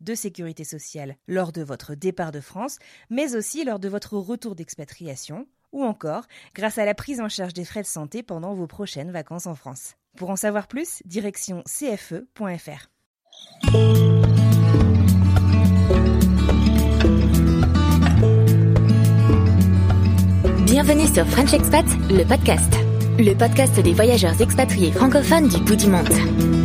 de sécurité sociale lors de votre départ de France, mais aussi lors de votre retour d'expatriation, ou encore grâce à la prise en charge des frais de santé pendant vos prochaines vacances en France. Pour en savoir plus, direction cfe.fr. Bienvenue sur French Expat, le podcast. Le podcast des voyageurs expatriés francophones du bout du monde.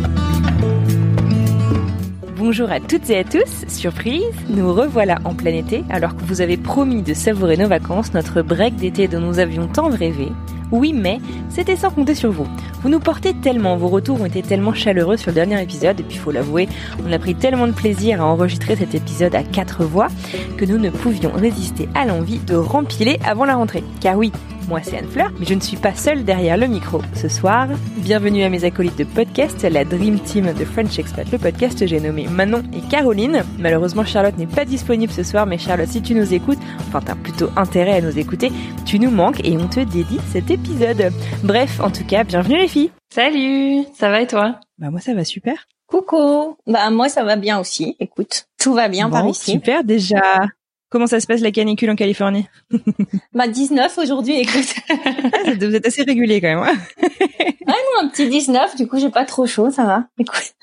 Bonjour à toutes et à tous, surprise, nous revoilà en plein été alors que vous avez promis de savourer nos vacances, notre break d'été dont nous avions tant rêvé. Oui, mais c'était sans compter sur vous. Vous nous portez tellement, vos retours ont été tellement chaleureux sur le dernier épisode, et puis il faut l'avouer, on a pris tellement de plaisir à enregistrer cet épisode à quatre voix que nous ne pouvions résister à l'envie de rempiler avant la rentrée. Car oui, moi c'est Anne Fleur, mais je ne suis pas seule derrière le micro. Ce soir, bienvenue à mes acolytes de podcast, la Dream Team de French Expat, le podcast j'ai nommé Manon et Caroline. Malheureusement Charlotte n'est pas disponible ce soir, mais Charlotte si tu nous écoutes, enfin t'as plutôt intérêt à nous écouter, tu nous manques et on te dédie cet épisode. Bref, en tout cas, bienvenue les filles Salut, ça va et toi? Bah moi ça va super. Coucou. Bah moi ça va bien aussi. Écoute, tout va bien par ici. Super déjà. Comment ça se passe la canicule en Californie? Bah 19 aujourd'hui. Écoute. Ah, Vous êtes assez régulier quand même. hein ouais non un petit 19. Du coup j'ai pas trop chaud. Ça va. Écoute.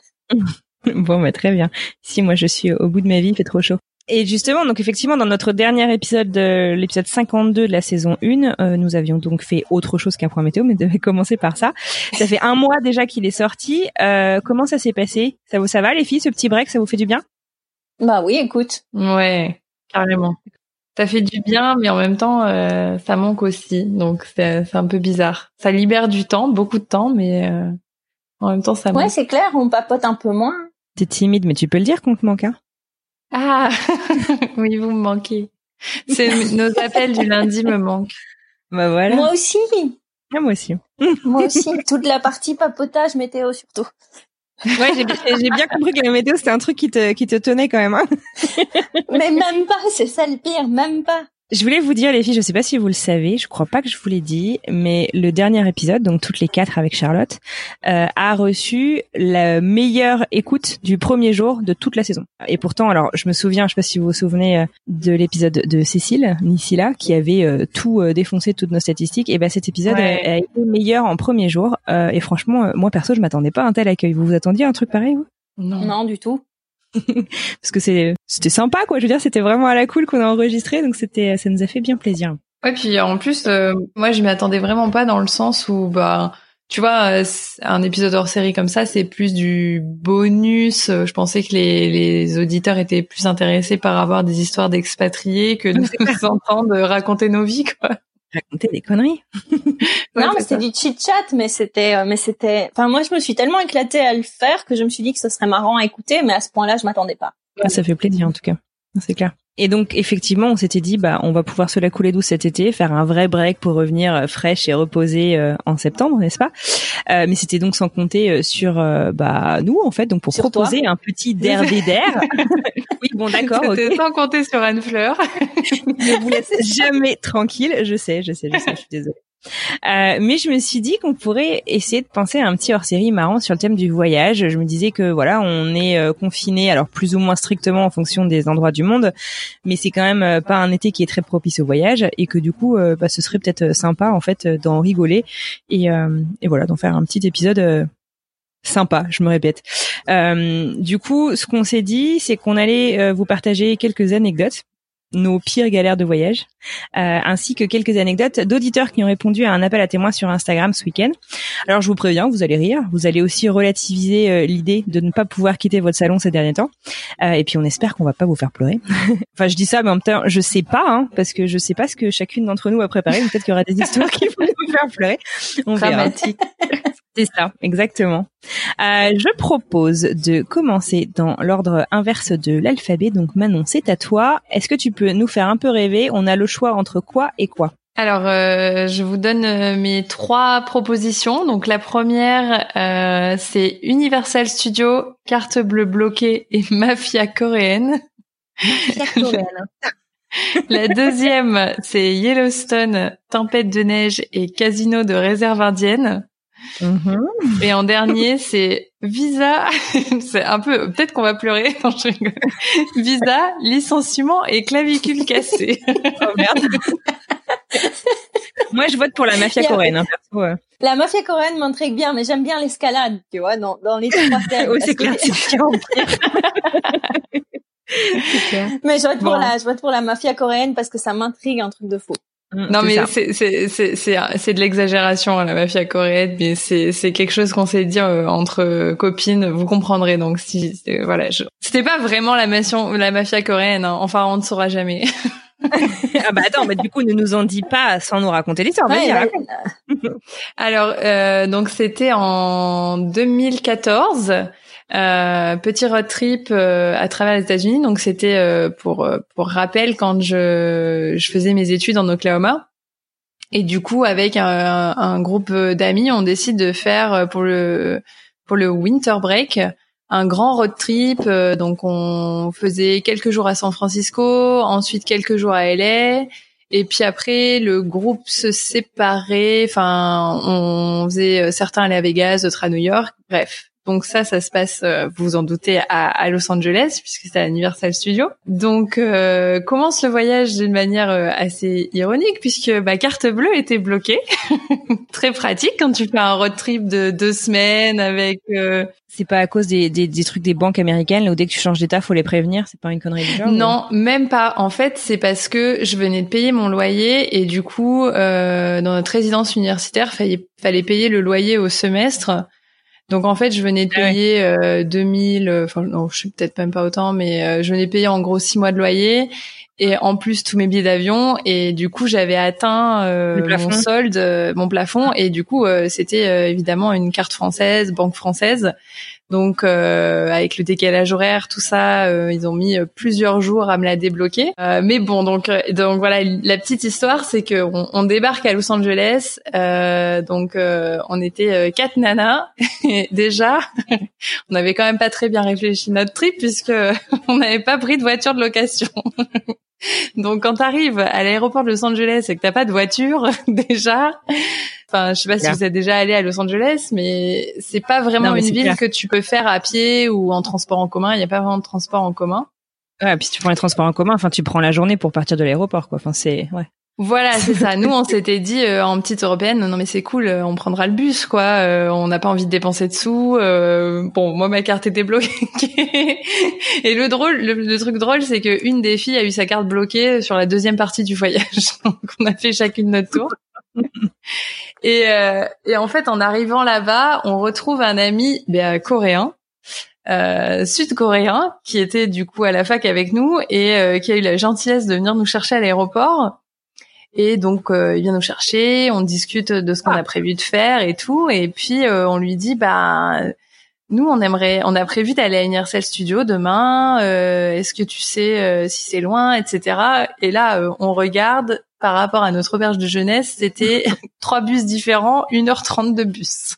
Bon, bah, très bien. Si moi je suis au bout de ma vie, il fait trop chaud. Et justement, donc effectivement, dans notre dernier épisode, de l'épisode 52 de la saison 1, euh, nous avions donc fait autre chose qu'un point météo, mais devait commencer par ça. Ça fait un mois déjà qu'il est sorti. Euh, comment ça s'est passé? Ça vous ça va les filles, ce petit break, ça vous fait du bien? Bah oui écoute. Ouais, carrément. Ça fait du bien, mais en même temps, euh, ça manque aussi. Donc c'est c'est un peu bizarre. Ça libère du temps, beaucoup de temps, mais euh, en même temps, ça Ouais manque. c'est clair. On papote un peu moins. T'es timide, mais tu peux le dire qu'on te manque, hein? Ah, oui, vous me manquez. C'est nos appels du lundi me manquent. Bah voilà. Moi aussi. Ah, moi aussi. Moi aussi. Toute la partie papotage météo surtout. Ouais, j'ai bien compris que la météo c'était un truc qui te qui te tenait quand même. Hein Mais même pas. C'est ça le pire. Même pas. Je voulais vous dire, les filles, je sais pas si vous le savez, je crois pas que je vous l'ai dit, mais le dernier épisode, donc toutes les quatre avec Charlotte, euh, a reçu la meilleure écoute du premier jour de toute la saison. Et pourtant, alors, je me souviens, je sais pas si vous vous souvenez euh, de l'épisode de Cécile, Nissila, qui avait euh, tout euh, défoncé, toutes nos statistiques. Et ben cet épisode Ouais. a, a été meilleur en premier jour. Euh, et franchement, moi perso, je m'attendais pas à un tel accueil. Vous vous attendiez à un truc pareil, vous? Non. Non du tout. Parce que c'est c'était sympa, quoi. Je veux dire, c'était vraiment à la cool qu'on a enregistré, donc c'était ça nous a fait bien plaisir. Ouais, puis en plus, euh, moi, je m'y attendais vraiment pas dans le sens où, bah, tu vois, euh, un épisode hors série comme ça, c'est plus du bonus. Euh, Je pensais que les, les auditeurs étaient plus intéressés par avoir des histoires d'expatriés que nous entendre raconter nos vies, quoi. Raconter des conneries. Non mais c'était du chit chat. Mais c'était. euh, Mais c'était. Enfin moi je me suis tellement éclatée à le faire que je me suis dit que ce serait marrant à écouter. Mais à ce point-là je m'attendais pas. Ça fait plaisir en tout cas, c'est clair. Et donc effectivement, on s'était dit bah on va pouvoir se la couler douce cet été, faire un vrai break pour revenir euh, fraîche et reposée euh, en septembre, n'est-ce pas? Euh, Mais c'était donc sans compter euh, sur euh, bah nous en fait, donc pour Sur proposer un petit DRD d'air. oui bon d'accord, sans compter sur Anne Fleur. ne vous laisse jamais tranquille. Je sais, je sais, je sais, je suis désolée. Euh, mais je me suis dit qu'on pourrait essayer de penser à un petit hors-série marrant sur le thème du voyage. Je me disais que voilà, on est euh, confiné, alors plus ou moins strictement en fonction des endroits du monde, mais c'est quand même euh, pas un été qui est très propice au voyage et que du coup, bah, ce serait peut-être sympa en fait d'en rigoler et, voilà, d'en faire un petit épisode. sympa, je me répète. Du coup, ce qu'on s'est dit, c'est qu'on allait vous partager quelques anecdotes nos pires galères de voyage, euh, ainsi que quelques anecdotes d'auditeurs qui ont répondu à un appel à témoins sur Instagram ce week-end. Alors je vous préviens, vous allez rire, vous allez aussi relativiser euh, l'idée de ne pas pouvoir quitter votre salon ces derniers temps, euh, et puis on espère qu'on va pas vous faire pleurer. enfin je dis ça, mais en même temps je sais pas, hein, parce que je sais pas ce que chacune d'entre nous a préparé. Peut-être qu'il y aura des histoires qui vont nous faire pleurer. On Dramatique. C'est ça, exactement. Euh, je propose de commencer dans l'ordre inverse de l'alphabet. Donc Manon, c'est à toi. Est-ce que tu peux nous faire un peu rêver On a le choix entre quoi et quoi alors, euh, je vous donne euh, mes trois propositions. Donc, la première, euh, c'est Universal Studios, carte bleue bloquée et mafia coréenne. Mafia coréenne. la deuxième, c'est Yellowstone, tempête de neige et casino de réserve indienne. Mm-hmm. Et en dernier, c'est Visa. c'est un peu, peut-être qu'on va pleurer. Visa, licenciement et clavicule cassée. oh merde. Moi, je vote pour la mafia coréenne. Hein, La mafia coréenne m'intrigue bien, mais j'aime bien l'escalade, tu vois, dans, dans les trois thèmes. oui, c'est clair. mais je vote pour la, je vote pour la mafia coréenne parce que ça m'intrigue un truc de faux. Mm, non mais c'est c'est c'est c'est de l'exagération la mafia coréenne mais c'est c'est quelque chose qu'on s'est dit euh, entre copines vous comprendrez. Donc si voilà c'était pas vraiment la mafia la mafia coréenne hein. enfin on ne saura jamais. Ah bah attends mais du coup ne nous en dis pas sans nous raconter l'histoire alors euh, donc c'était en 2014 euh, petit road trip euh, à travers les États-Unis. Donc c'était euh, pour pour rappel quand je je faisais mes études en Oklahoma. Et du coup, avec un, un groupe d'amis, on décide de faire pour le pour le winter break un grand road trip. donc on faisait quelques jours à San Francisco, ensuite quelques jours à LA. Et puis après, le groupe se séparait. Enfin, on faisait certains allaient à Vegas, d'autres à New York. Bref, donc ça, ça se passe, euh, vous vous en doutez, à, à Los Angeles, puisque c'est à Universal Studios. Donc euh, commence le voyage d'une manière euh, assez ironique, puisque ma carte bleue était bloquée. Très pratique quand tu fais un road trip de deux semaines avec... Euh, c'est pas à cause des, des, des, trucs des banques américaines, là, où dès que tu changes d'état, faut les prévenir. C'est pas une connerie du genre. Non, même pas. En fait, c'est parce que je venais de payer mon loyer et du coup, dans notre résidence universitaire, fallait, fallait payer le loyer au semestre. Donc en fait, je venais de ah payer euh, 2000, euh, enfin non, je suis peut-être même pas autant, mais euh, je venais de payer en gros six mois de loyer et en plus tous mes billets d'avion. Et du coup j'avais atteint euh, mon solde, mon plafond. Et du coup c'était évidemment une carte française, banque française donc euh, avec le décalage horaire, tout ça, euh, ils ont mis euh, plusieurs jours à me la débloquer. mais bon, donc donc voilà, la petite histoire, c'est que on, débarque à Los Angeles. donc on était quatre nanas déjà. on n'avait quand même pas très bien réfléchi notre trip puisque on n'avait pas pris de voiture de location. Donc quand tu arrives à l'aéroport de Los Angeles et que t'as pas de voiture déjà, enfin je sais pas si vous êtes déjà allé à Los Angeles, mais c'est pas vraiment une ville que tu peux faire à pied ou en transport en commun. Il y a pas vraiment de transport en commun. Ouais, puis si tu prends les transports en commun, enfin tu prends la journée pour partir de l'aéroport, quoi. Enfin c'est ouais. Voilà, c'est ça. Nous, on s'était dit euh, en petite européenne, non mais c'est cool, euh, on prendra le bus, quoi. Euh, on n'a pas envie de dépenser de sous. bon, moi ma carte était bloquée. Et le drôle, le, truc drôle, c'est que une des filles a eu sa carte bloquée sur la deuxième partie du voyage. Donc on a fait chacune notre tour. et, et en fait, en arrivant là-bas, on retrouve un ami ben, coréen. sud-coréen qui était du coup à la fac avec nous et qui a eu la gentillesse de venir nous chercher à l'aéroport et donc, euh, il vient nous chercher, on discute de ce qu'on a ah. prévu de faire et tout. Et puis, euh, on lui dit, bah, nous, on aimerait, on a prévu d'aller à Universal Studio demain. Euh, est-ce que tu sais si c'est loin, etc. Et là, on regarde par rapport à notre auberge de jeunesse, c'était trois bus différents, 1h30 de bus.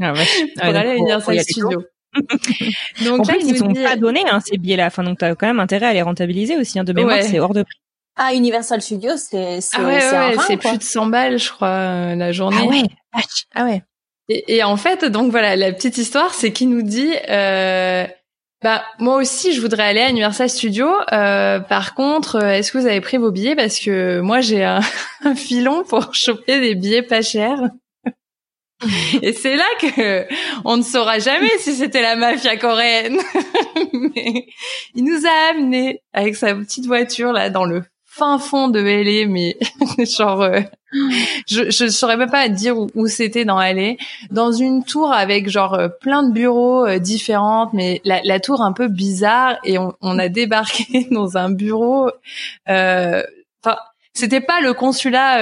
Ah ouais. Pour aller à Universal Studio. donc en là, plus, ils sont pas donnés hein, ces billets-là. Enfin, donc t'as quand même intérêt à les rentabiliser aussi. Hein, de mémoire, c'est hors de prix. Ah, Universal Studios, c'est c'est ah ouais, ouais, c'est plus de 100 balles, je crois, euh, la journée. Ah ouais. Ah ouais. Et, et, en fait, donc voilà, la petite histoire, c'est qu'il nous dit, euh, bah moi aussi, je voudrais aller à Universal Studios. Euh, par contre, est-ce que vous avez pris vos billets? Parce que moi j'ai un, un filon pour choper des billets pas chers. Et c'est là que on ne saura jamais si c'était la mafia coréenne. mais il nous a amenés avec sa petite voiture là dans le fin fond de LA, mais genre, euh, je je saurais même pas dire où, c'était dans LA, dans une tour avec genre euh, plein de bureaux euh, différentes, mais la, la, tour un peu bizarre et on, on a débarqué dans un bureau. Enfin, c'était pas le consulat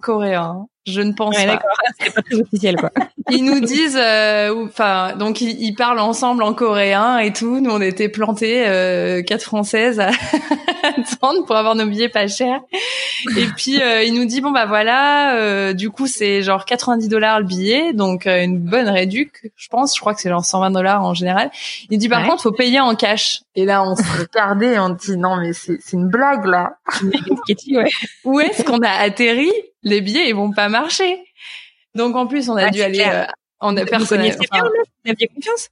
coréen. Je ne pense pas. C'est pas très officiel, quoi. ils nous disent, euh, enfin, donc ils, parlent ensemble en coréen et tout. Nous, on était plantés euh, quatre françaises à attendre pour avoir nos billets pas chers. Et puis euh, il nous dit bon bah voilà, euh, du coup c'est genre 90 dollars le billet, donc euh, une bonne réduc, je pense. Je crois que c'est genre 120 dollars en général. Il dit par contre faut payer en cash. Et là on se regardait, on dit non mais c'est une blague là. Où est-ce qu'on a atterri? Les billets ils vont pas marcher. Donc en plus on a dû aller, euh, on a personne. Vous aviez confiance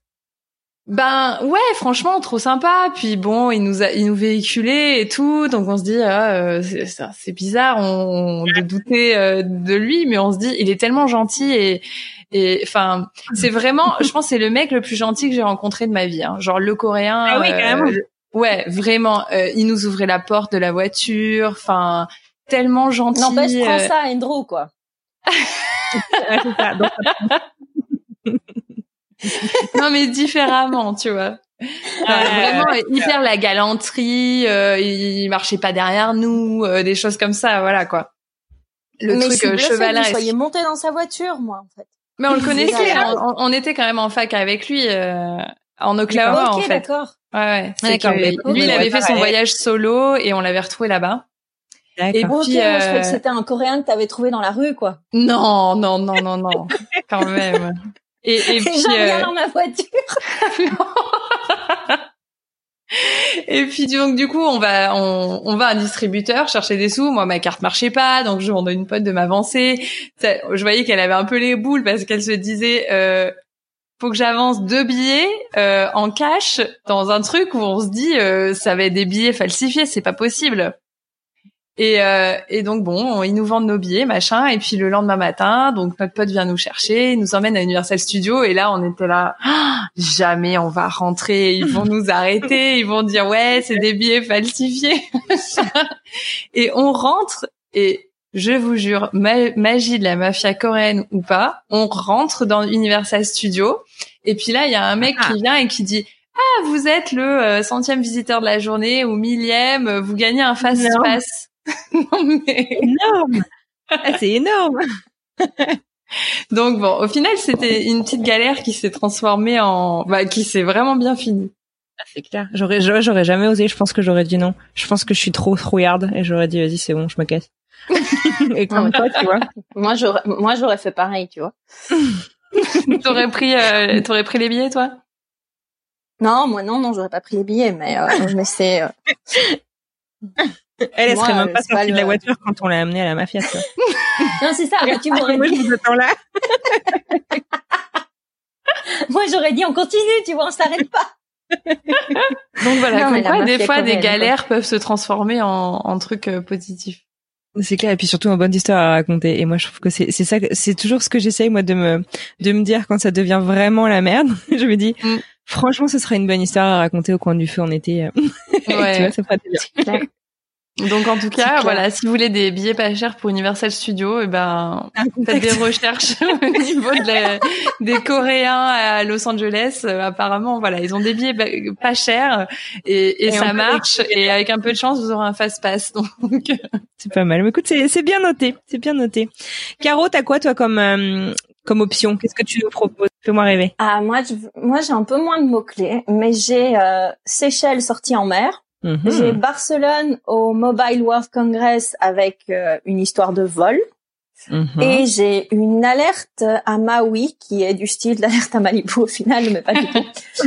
ben ouais, franchement, trop sympa. Puis bon, il nous a, il nous véhiculait et tout, donc on se dit ah, euh, c'est bizarre, on, on doutait euh, de lui, mais on se dit il est tellement gentil et et enfin c'est vraiment, je pense c'est le mec le plus gentil que j'ai rencontré de ma vie. Hein. Genre le coréen. Ah oui, carrément. ouais, vraiment. il nous ouvrait la porte de la voiture. Enfin, tellement gentil. N'empêche, prends euh. ça, Andrew, quoi. non, mais différemment, tu vois. vraiment hyper la galanterie, euh, il marchait pas derrière nous, euh, des choses comme ça, voilà quoi. Le mais truc je chevaleresque. Vous soyez monté dans sa voiture, moi, en fait. Mais on le connaissait, on, on, était quand même en fac avec lui en Oklahoma, en fait. d'accord. Ouais, ouais. lui, il avait fait son voyage solo et on l'avait retrouvé là-bas. Et puis, moi, je crois que c'était un Coréen que t'avais trouvé dans la rue, quoi. Non, non, non, non, non, quand même. Et, et puis, euh... dans ma voiture. et puis donc du coup on va on, on va à un distributeur chercher des sous. Moi ma carte marchait pas, donc je demande à une pote de m'avancer. Je voyais qu'elle avait un peu les boules parce qu'elle se disait euh, faut que j'avance deux billets euh, en cash dans un truc où on se dit euh, ça va être des billets falsifiés, c'est pas possible. Et, euh, et donc bon, ils nous vendent nos billets, machin. Et puis le lendemain matin, donc notre pote vient nous chercher, il nous emmène à Universal Studios. Et là, on était là, ah, jamais on va rentrer. Ils vont nous arrêter, ils vont dire ouais, c'est des billets falsifiés. et on rentre et je vous jure, magie de la mafia coréenne ou pas, on rentre dans Universal Studios. Et puis là, il y a un mec qui ah. vient et qui dit ah, vous êtes le euh, centième visiteur de la journée ou millième, vous gagnez un fast pass. non mais énorme. Ah, c'est énorme. Donc bon, au final, c'était une petite galère qui s'est transformée en, bah, qui s'est vraiment bien finie. Ah, c'est clair. J'aurais, j'aurais jamais osé. Je pense que j'aurais dit non. Je pense que je suis trop trouillarde et j'aurais dit vas-y, c'est bon, je me casse. et comme toi, tu vois. Moi, j'aurais, moi, j'aurais fait pareil, tu vois. t'aurais pris, euh, t'aurais pris les billets, toi? Non, moi non, non, j'aurais pas pris les billets, mais, euh, mais c'est. Euh... Elle, elle serait même pas sortie de la voiture quand on l'a amenée à la mafia, tu non, c'est ça, mais tu m'aurais dit. là. Moi, j'aurais dit, on continue, tu vois, on s'arrête pas. Donc voilà, non, des fois, des galères peuvent se transformer en, en trucs euh, positifs. C'est clair, et puis surtout une bonne histoire à raconter. Et moi, je trouve que c'est c'est ça, c'est toujours ce que j'essaye moi de me de me dire quand ça devient vraiment la merde. je me dis, mm. franchement, ce serait une bonne histoire à raconter au coin du feu en été. Ouais. tu vois, ça ferait bien. Donc en tout cas, voilà, si vous voulez des billets pas chers pour Universal Studios, et eh ben faites des recherches au niveau des Coréens à Los Angeles. Euh, apparemment, voilà, ils ont des billets pas chers et, et, ça marche. Et avec un peu de chance, vous aurez un fast pass. Donc c'est pas mal. Mais écoute, c'est bien noté, c'est bien noté. Caro, t'as quoi toi comme euh, comme option? Qu'est-ce que tu nous proposes? Fais-moi rêver. Ah moi, moi j'ai un peu moins de mots clés, mais j'ai euh, Seychelles sortie en mer. Mhm. J'ai Barcelone au Mobile World Congress avec euh, une histoire de vol. Mhm. Et j'ai une alerte à Maui qui est du style d'alerte à Malibu au final, mais pas du tout.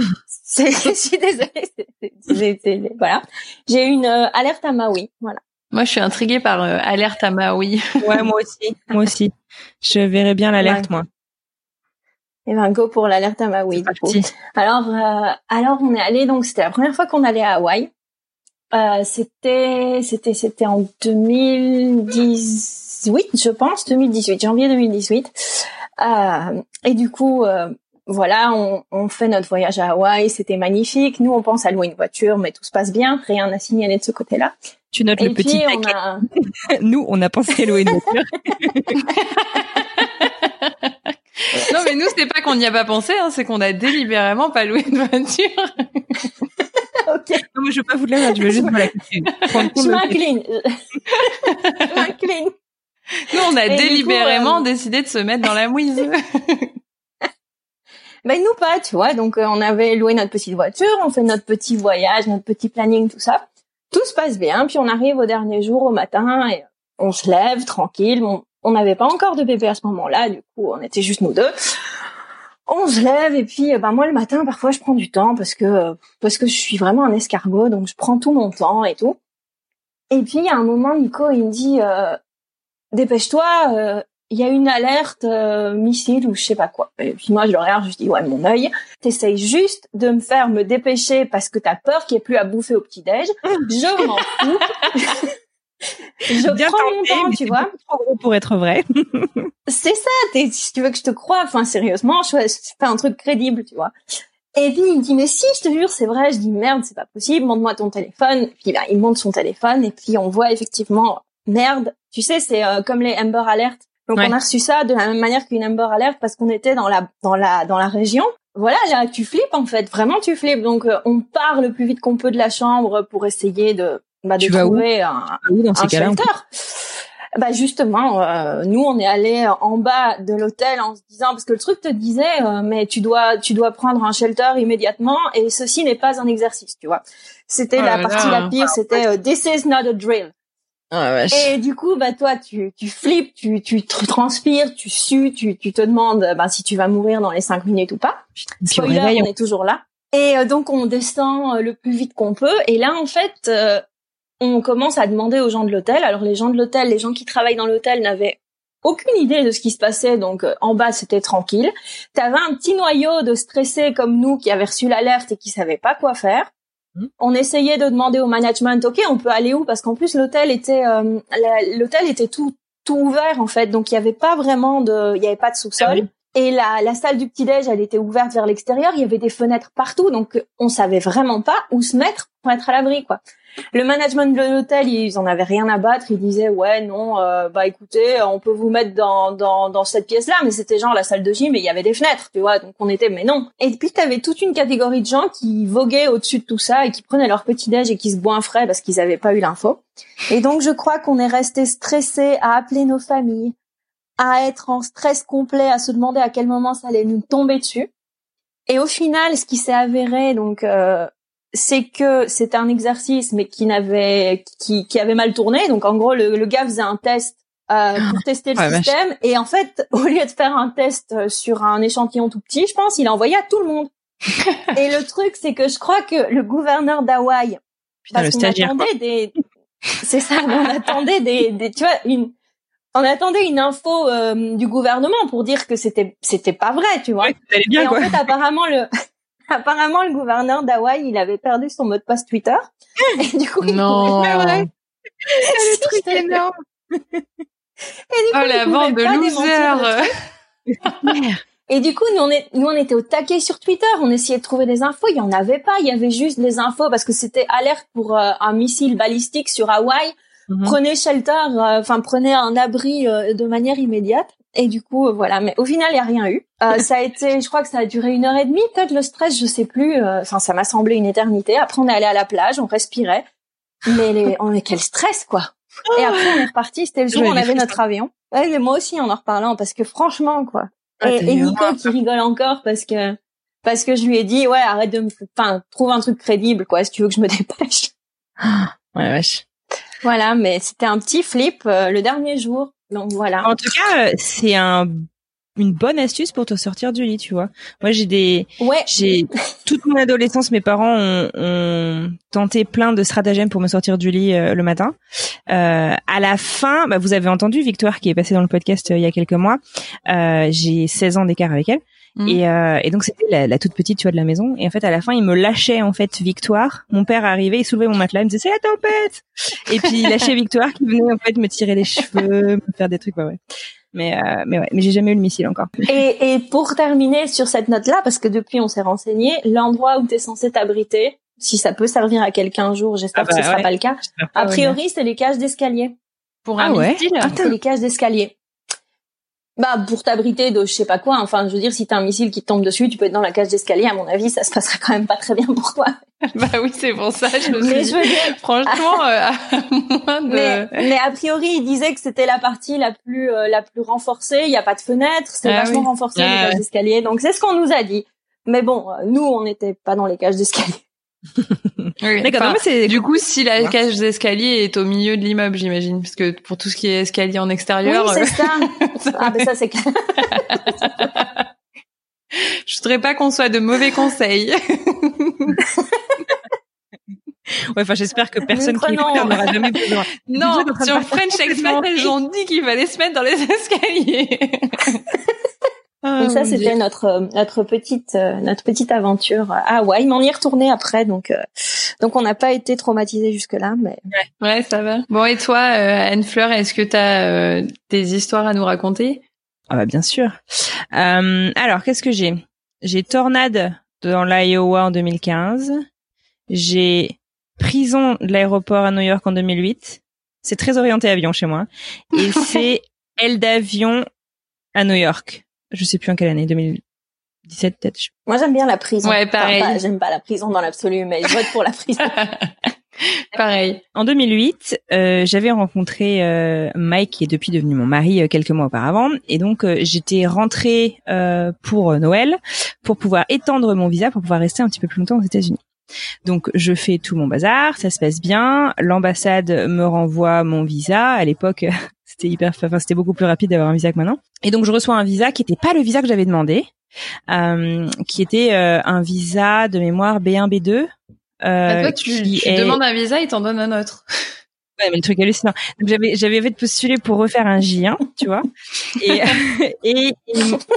je suis désolée. voilà. J'ai une euh, alerte à Maui. Voilà. Moi, je suis intriguée par euh, alerte à Maui. ouais, moi aussi. Moi aussi. Je verrais bien l'alerte, moi. Et ben go pour l'alerte à Maui. Alors, alors on est allé donc c'était la première fois qu'on allait à Hawaï. Euh, c'était, c'était, c'était en 2018, je pense, 2018, janvier 2018. Euh, et du coup, euh, voilà, on, on, fait notre voyage à Hawaï, c'était magnifique. Nous, on pense à louer une voiture, mais tout se passe bien, rien n'a signalé de ce côté-là. Tu notes le petit on a... Nous, on a pensé à louer une voiture. non, mais nous, c'est pas qu'on n'y a pas pensé, hein, c'est qu'on a délibérément pas loué une voiture. ok. Non, mais je veux pas vous la je veux juste me la Je m'incline. je m'incline. Nous, on a délibérément euh, décidé de se mettre dans la mouise. ben nous pas, tu vois. Donc euh, on avait loué notre petite voiture, on fait notre petit voyage, notre petit planning, tout ça. Tout se passe bien, puis on arrive au dernier jour au matin et on se lève tranquille. On n'avait pas encore de bébé à ce moment-là, du coup on était juste nous deux. On se lève et puis ben moi le matin parfois je prends du temps parce que parce que je suis vraiment un escargot donc je prends tout mon temps et tout. Et puis à un moment Nico il me dit euh, dépêche-toi, euh, il y a une alerte euh, missile ou je sais pas quoi. Et puis moi je le regarde, je dis ouais mon œil, t'essayes juste de me faire me dépêcher parce que t'as peur qu'il n'y ait plus à bouffer au petit déj. Je m'en fous. je Bien prends mon temps, tu vois. Trop gros pour être vrai. c'est ça. Si tu veux que je te croie, enfin sérieusement, je, fais un truc crédible, tu vois. Et puis il me dit mais si je te jure c'est vrai. Je dis merde c'est pas possible. Montre-moi ton téléphone. Puis ben, il monte son téléphone et puis on voit effectivement merde. Tu sais c'est euh, comme les Amber Alert donc on a reçu ça de la même manière qu'une Amber Alert parce qu'on était dans la dans la dans la région. Voilà, là tu flippes en fait, vraiment tu flippes. Donc euh, on part le plus vite qu'on peut de la chambre pour essayer de bah, de trouver un, dans un shelter. Bah justement, euh, nous on est allé en bas de l'hôtel en se disant parce que le truc te disait euh, mais tu dois tu dois prendre un shelter immédiatement et ceci n'est pas un exercice, tu vois. C'était oh la partie la pire, c'était this is not a drill. Ah, et du coup, bah toi, tu, tu flippes, tu, tu transpires, tu sues, tu, tu te demandes bah, si tu vas mourir dans les cinq minutes ou pas. Spoiler, on est toujours là. Et euh, donc on descend euh, le plus vite qu'on peut. Et là, en fait, euh, on commence à demander aux gens de l'hôtel. Alors les gens de l'hôtel, les gens qui travaillent dans l'hôtel n'avaient aucune idée de ce qui se passait. Donc en bas, c'était tranquille. T'avais un petit noyau de stressés comme nous qui avaient reçu l'alerte et qui savaient pas quoi faire. Hmm. On essayait de demander au management, ok, on peut aller où? Parce qu'en plus l'hôtel était euh, l'hôtel était tout tout ouvert en fait, donc il y avait pas vraiment de, il y avait pas de sous-sol. Ah Et la, la salle du petit déj, elle était ouverte vers l'extérieur. Il y avait des fenêtres partout, donc on savait vraiment pas où se mettre pour être à l'abri, quoi. Le management de l'hôtel, ils en avaient rien à battre. Ils disaient ouais non, euh, bah écoutez, on peut vous mettre dans dans, dans cette pièce-là, mais c'était genre la salle de gym et il y avait des fenêtres, tu vois. Donc on était mais non. Et puis t'avais toute une catégorie de gens qui voguaient au-dessus de tout ça et qui prenaient leur petit déj et qui se boinfraient parce qu'ils avaient pas eu l'info. Et donc je crois qu'on est resté stressé à appeler nos familles, à être en stress complet, à se demander à quel moment ça allait nous tomber dessus. Et au final, ce qui s'est avéré, donc euh, c'est que c'était un exercice mais qui n'avait qui, qui avait mal tourné. Donc en gros le, le gars faisait un test euh, pour ah. tester le système. Et en fait au lieu de faire un test euh, sur un échantillon tout petit je pense il a envoyé à tout le monde. Et le truc c'est que je crois que le gouverneur d'Hawaï parce qu'on attendait des c'est ça on attendait des, des tu vois une on attendait une info euh, du gouvernement pour dire que c'était c'était pas vrai tu vois. Bien, et en fait apparemment le apparemment, le gouverneur d'Hawaï, il avait perdu son mot de passe Twitter. Et du coup, non. Il le truc énorme. Et du coup, oh, la bande de losers. Et du coup, nous on, est, nous on était au taquet sur Twitter, on essayait de trouver des infos, il y en avait pas, il y avait juste des infos parce que c'était alerte pour euh, un missile balistique sur Hawaï. Mhm. Prenez shelter, euh, enfin prenez un abri euh, de manière immédiate. Et du coup, euh, voilà. Mais au final, il n'y a rien eu. Euh, ça a été, je crois que ça a duré une heure et demie, peut-être le stress, je sais plus. Euh, enfin, ça m'a semblé une éternité. Après, on est allé à la plage, on respirait. Mais les, on est quel stress, quoi. Et après, on est reparti. C'était le jour où on avait notre avion. Ouais, mais moi aussi, en en reparlant, parce que franchement, quoi. Ah, et, Nico qui rigole encore parce que parce que je lui ai dit, ouais, arrête de me, enfin, trouve un truc crédible, quoi, si tu veux que je me dépêche. Ouais, wesh. Voilà, mais c'était un petit flip le dernier jour. Donc voilà. En tout cas, euh, c'est un une bonne astuce pour te sortir du lit, tu vois. Moi, j'ai des, ouais. j'ai toute mon adolescence, mes parents ont, ont, tenté plein de stratagèmes pour me sortir du lit euh, le matin. Euh, à la fin, bah, vous avez entendu Victoire qui est passée dans le podcast euh, il y a quelques mois. j'ai 16 ans d'écart avec elle. Mm. Et, euh, et, donc c'était la, la, toute petite tu vois de la maison et en fait à la fin il me lâchait en fait Victoire mon père arrivait il soulevait mon matelas il me disait c'est la tempête et puis il lâchait Victoire qui venait en fait me tirer les cheveux me faire des trucs ouais, ouais. Mais euh, mais ouais, mais j'ai jamais eu le missile encore. Et, et pour terminer sur cette note-là, parce que depuis on s'est renseigné, l'endroit où tu es censé t'abriter, si ça peut servir à quelqu'un un jour, j'espère ah que ce bah sera pas le cas. a priori, c'est les cages d'escalier. Pour un ah missile, c'est les cages d'escalier. Bah pour t'abriter de je sais pas quoi. Enfin, je veux dire, si t'as un missile qui tombe dessus, tu peux être dans la cage d'escalier. À mon avis, ça se passera quand même pas très bien pour toi. bah oui, c'est pour ça. Je me mais je veux dire, franchement, euh, moins de... mais, mais a priori, il disait que c'était la partie la plus euh, la plus renforcée. Il y a pas de fenêtre, c'est ah vachement renforcé les cages d'escalier. Donc c'est ce qu'on nous a dit. Mais bon, euh, nous, on n'était pas dans les cages d'escalier. D'accord. du coup, si la cage d'escalier est au milieu de l'immeuble, j'imagine, parce que pour tout ce qui est escalier en extérieur. Oui, c'est ça. ah, ben ça c'est. Je voudrais pas qu'on soit de mauvais conseils. Ouais, enfin, j'espère que personne qui écoute n'aura jamais besoin. Non, sur French Expat, ils ont dit qu'il fallait se mettre dans les escaliers. Donc ça, c'était notre notre petite euh, notre petite aventure à Hawaï. Mais on y est retourné après, donc euh, donc on n'a pas été traumatisé jusque là, mais ouais, ouais, ça va. Bon et toi, euh, Anne Fleur, est-ce que tu as des histoires à nous raconter? Ah bah bien sûr. alors qu'est-ce que j'ai? J'ai Tornade dans l'Iowa en 2015. J'ai prison de l'aéroport à New York en 2008. C'est très orienté avion chez moi. Et c'est aile d'avion à New York je sais plus en quelle année, 2017 peut-être. Moi j'aime bien la prison. Ouais, pareil. j'aime pas la prison dans l'absolu, mais je vote pour la prison. pareil. En 2008, euh, j'avais rencontré euh, Mike, qui est depuis devenu mon mari euh, quelques mois auparavant, et donc euh, j'étais rentrée pour Noël pour pouvoir étendre mon visa pour pouvoir rester un petit peu plus longtemps aux États-Unis. Donc je fais tout mon bazar, ça se passe bien. L'ambassade me renvoie mon visa. À l'époque, c'était hyper, enfin c'était beaucoup plus rapide d'avoir un visa que maintenant. Et donc je reçois un visa qui n'était pas le visa que j'avais demandé, euh, qui était euh, un visa de mémoire B1 B2. Euh, bah, toi, tu, demandes un visa, il t'en donne un autre. Ouais, mais le truc hallucinant. Donc j'avais j'avais fait postuler pour refaire un J1, tu vois, et, et,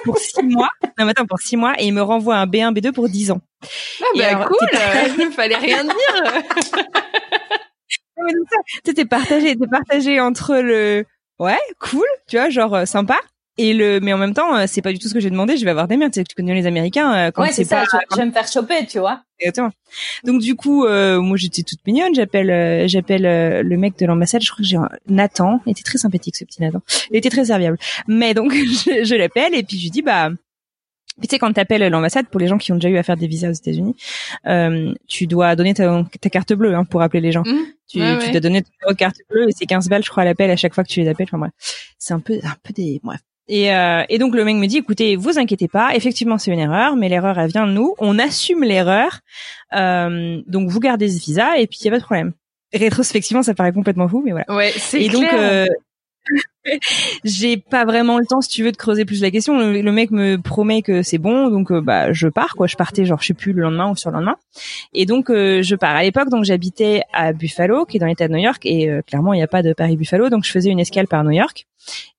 pour six mois. Non, attends, pour six mois, et il me renvoie un B1 B2 pour dix ans. Ah bah cool. Il fallait rien dire. C'était partagé, t'es partagé entre le ouais, cool, tu vois, genre euh, sympa. Et le, mais en même temps, euh, c'est pas du tout ce que j'ai demandé. Je vais avoir des merdes. Tu, connais les Américains euh, quand ouais, c'est ça. je vais me faire choper, tu vois. Exactement. Donc du coup, moi j'étais toute mignonne. J'appelle, j'appelle le mec de l'ambassade. Je crois que j'ai Nathan. Il était très sympathique ce petit Nathan. Il était très serviable. Mais donc je, je l'appelle et puis je lui dis bah tu sais, quand tu appelles l'ambassade, pour les gens qui ont déjà eu à faire des visas aux États-Unis, euh, tu dois donner ta, ta carte bleue hein, pour appeler les gens. Mmh. Tu, tu dois donner ta carte bleue et c'est 15 balles, je crois, à l'appel à chaque fois que tu les appelles. Enfin bref, c'est un peu, un peu des, bref. Et, euh, et donc le mec me dit, écoutez, vous inquiétez pas, effectivement c'est une erreur, mais l'erreur elle vient de nous, on assume l'erreur, euh, donc vous gardez ce visa et puis il y a pas de problème. Rétrospectivement, ça paraît complètement fou, mais voilà. Ouais, c'est Et donc, euh, j'ai pas vraiment le temps, si tu veux, de creuser plus la question. Le, mec me promet que c'est bon, donc euh, bah je pars quoi. Je partais genre je sais plus le lendemain ou sur le lendemain, et donc euh, je pars. À l'époque, donc j'habitais à Buffalo, qui est dans l'État de New York, et euh, clairement il n'y a pas de Paris Buffalo, donc je faisais une escale par New York.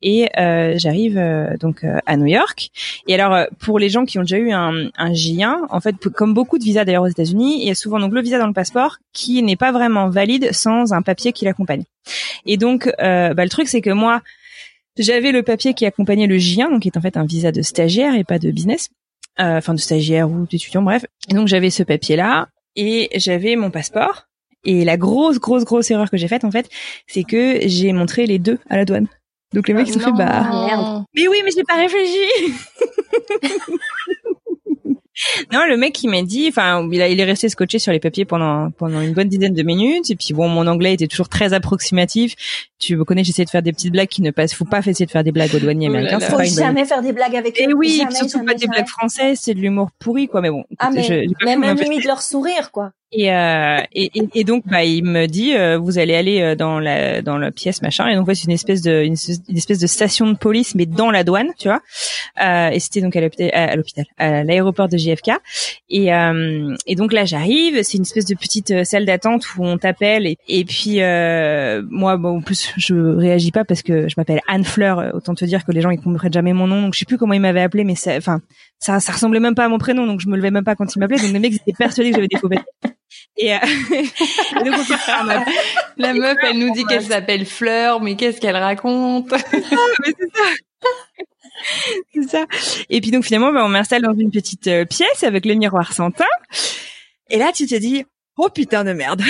Et j'arrive donc à New York. Et alors pour les gens qui ont déjà eu un, un J1, en fait, comme beaucoup de visas d'ailleurs aux États-Unis, il y a souvent donc le visa dans le passeport qui n'est pas vraiment valide sans un papier qui l'accompagne. Et donc, bah, le truc c'est que moi, j'avais le papier qui accompagnait le J1, donc qui est en fait un visa de stagiaire et pas de business, euh, enfin de stagiaire ou d'étudiant, bref. Et donc j'avais ce papier-là et j'avais mon passeport. Et la grosse, grosse, grosse erreur que j'ai faite en fait, c'est que j'ai montré les deux à la douane. Donc les mecs se sont fait bah merde. Mais oui, mais j'ai pas réfléchi. non, le mec il m'a dit, enfin, il, a, il est resté scotché sur les papiers pendant pendant une bonne dizaine de minutes. Et puis bon, mon anglais était toujours très approximatif. Tu me connais, j'essaie de faire des petites blagues qui ne passent. Faut pas essayer de faire des blagues aux douaniers oh américains. Faut jamais faire des blagues avec. Et oui, surtout pas des blagues françaises, c'est de l'humour pourri, quoi. Mais bon, ah, mais, je, même limite leur sourire, quoi. Et, euh, et, et, donc bah il me dit euh, vous allez aller euh, dans la dans la pièce machin. Et donc c'est une espèce de une, espèce de station de police mais dans la douane tu vois. Euh, et c'était donc à l'hôpital à l'aéroport de JFK et euh, et donc là j'arrive. C'est une espèce de petite salle d'attente où on t'appelle. Et, et puis moi bon en plus je réagis pas parce que je m'appelle Anne Fleur. Autant te dire que les gens ils comprennent jamais mon nom. Donc je sais plus comment ils m'avaient appelé mais enfin ça ça ressemblait même pas à mon prénom. Donc je me levais même pas quand ils m'appelaient. Donc les mecs étaient persuadés que j'avais des faux et, euh, donc la meuf, elle nous dit qu'elle s'appelle Fleur, mais qu'est-ce qu'elle raconte mais c'est ça. c'est ça. Et puis donc finalement, bah, on m'installe dans une petite euh, pièce avec le miroir sans teint. Et là, tu te dis, oh putain de merde.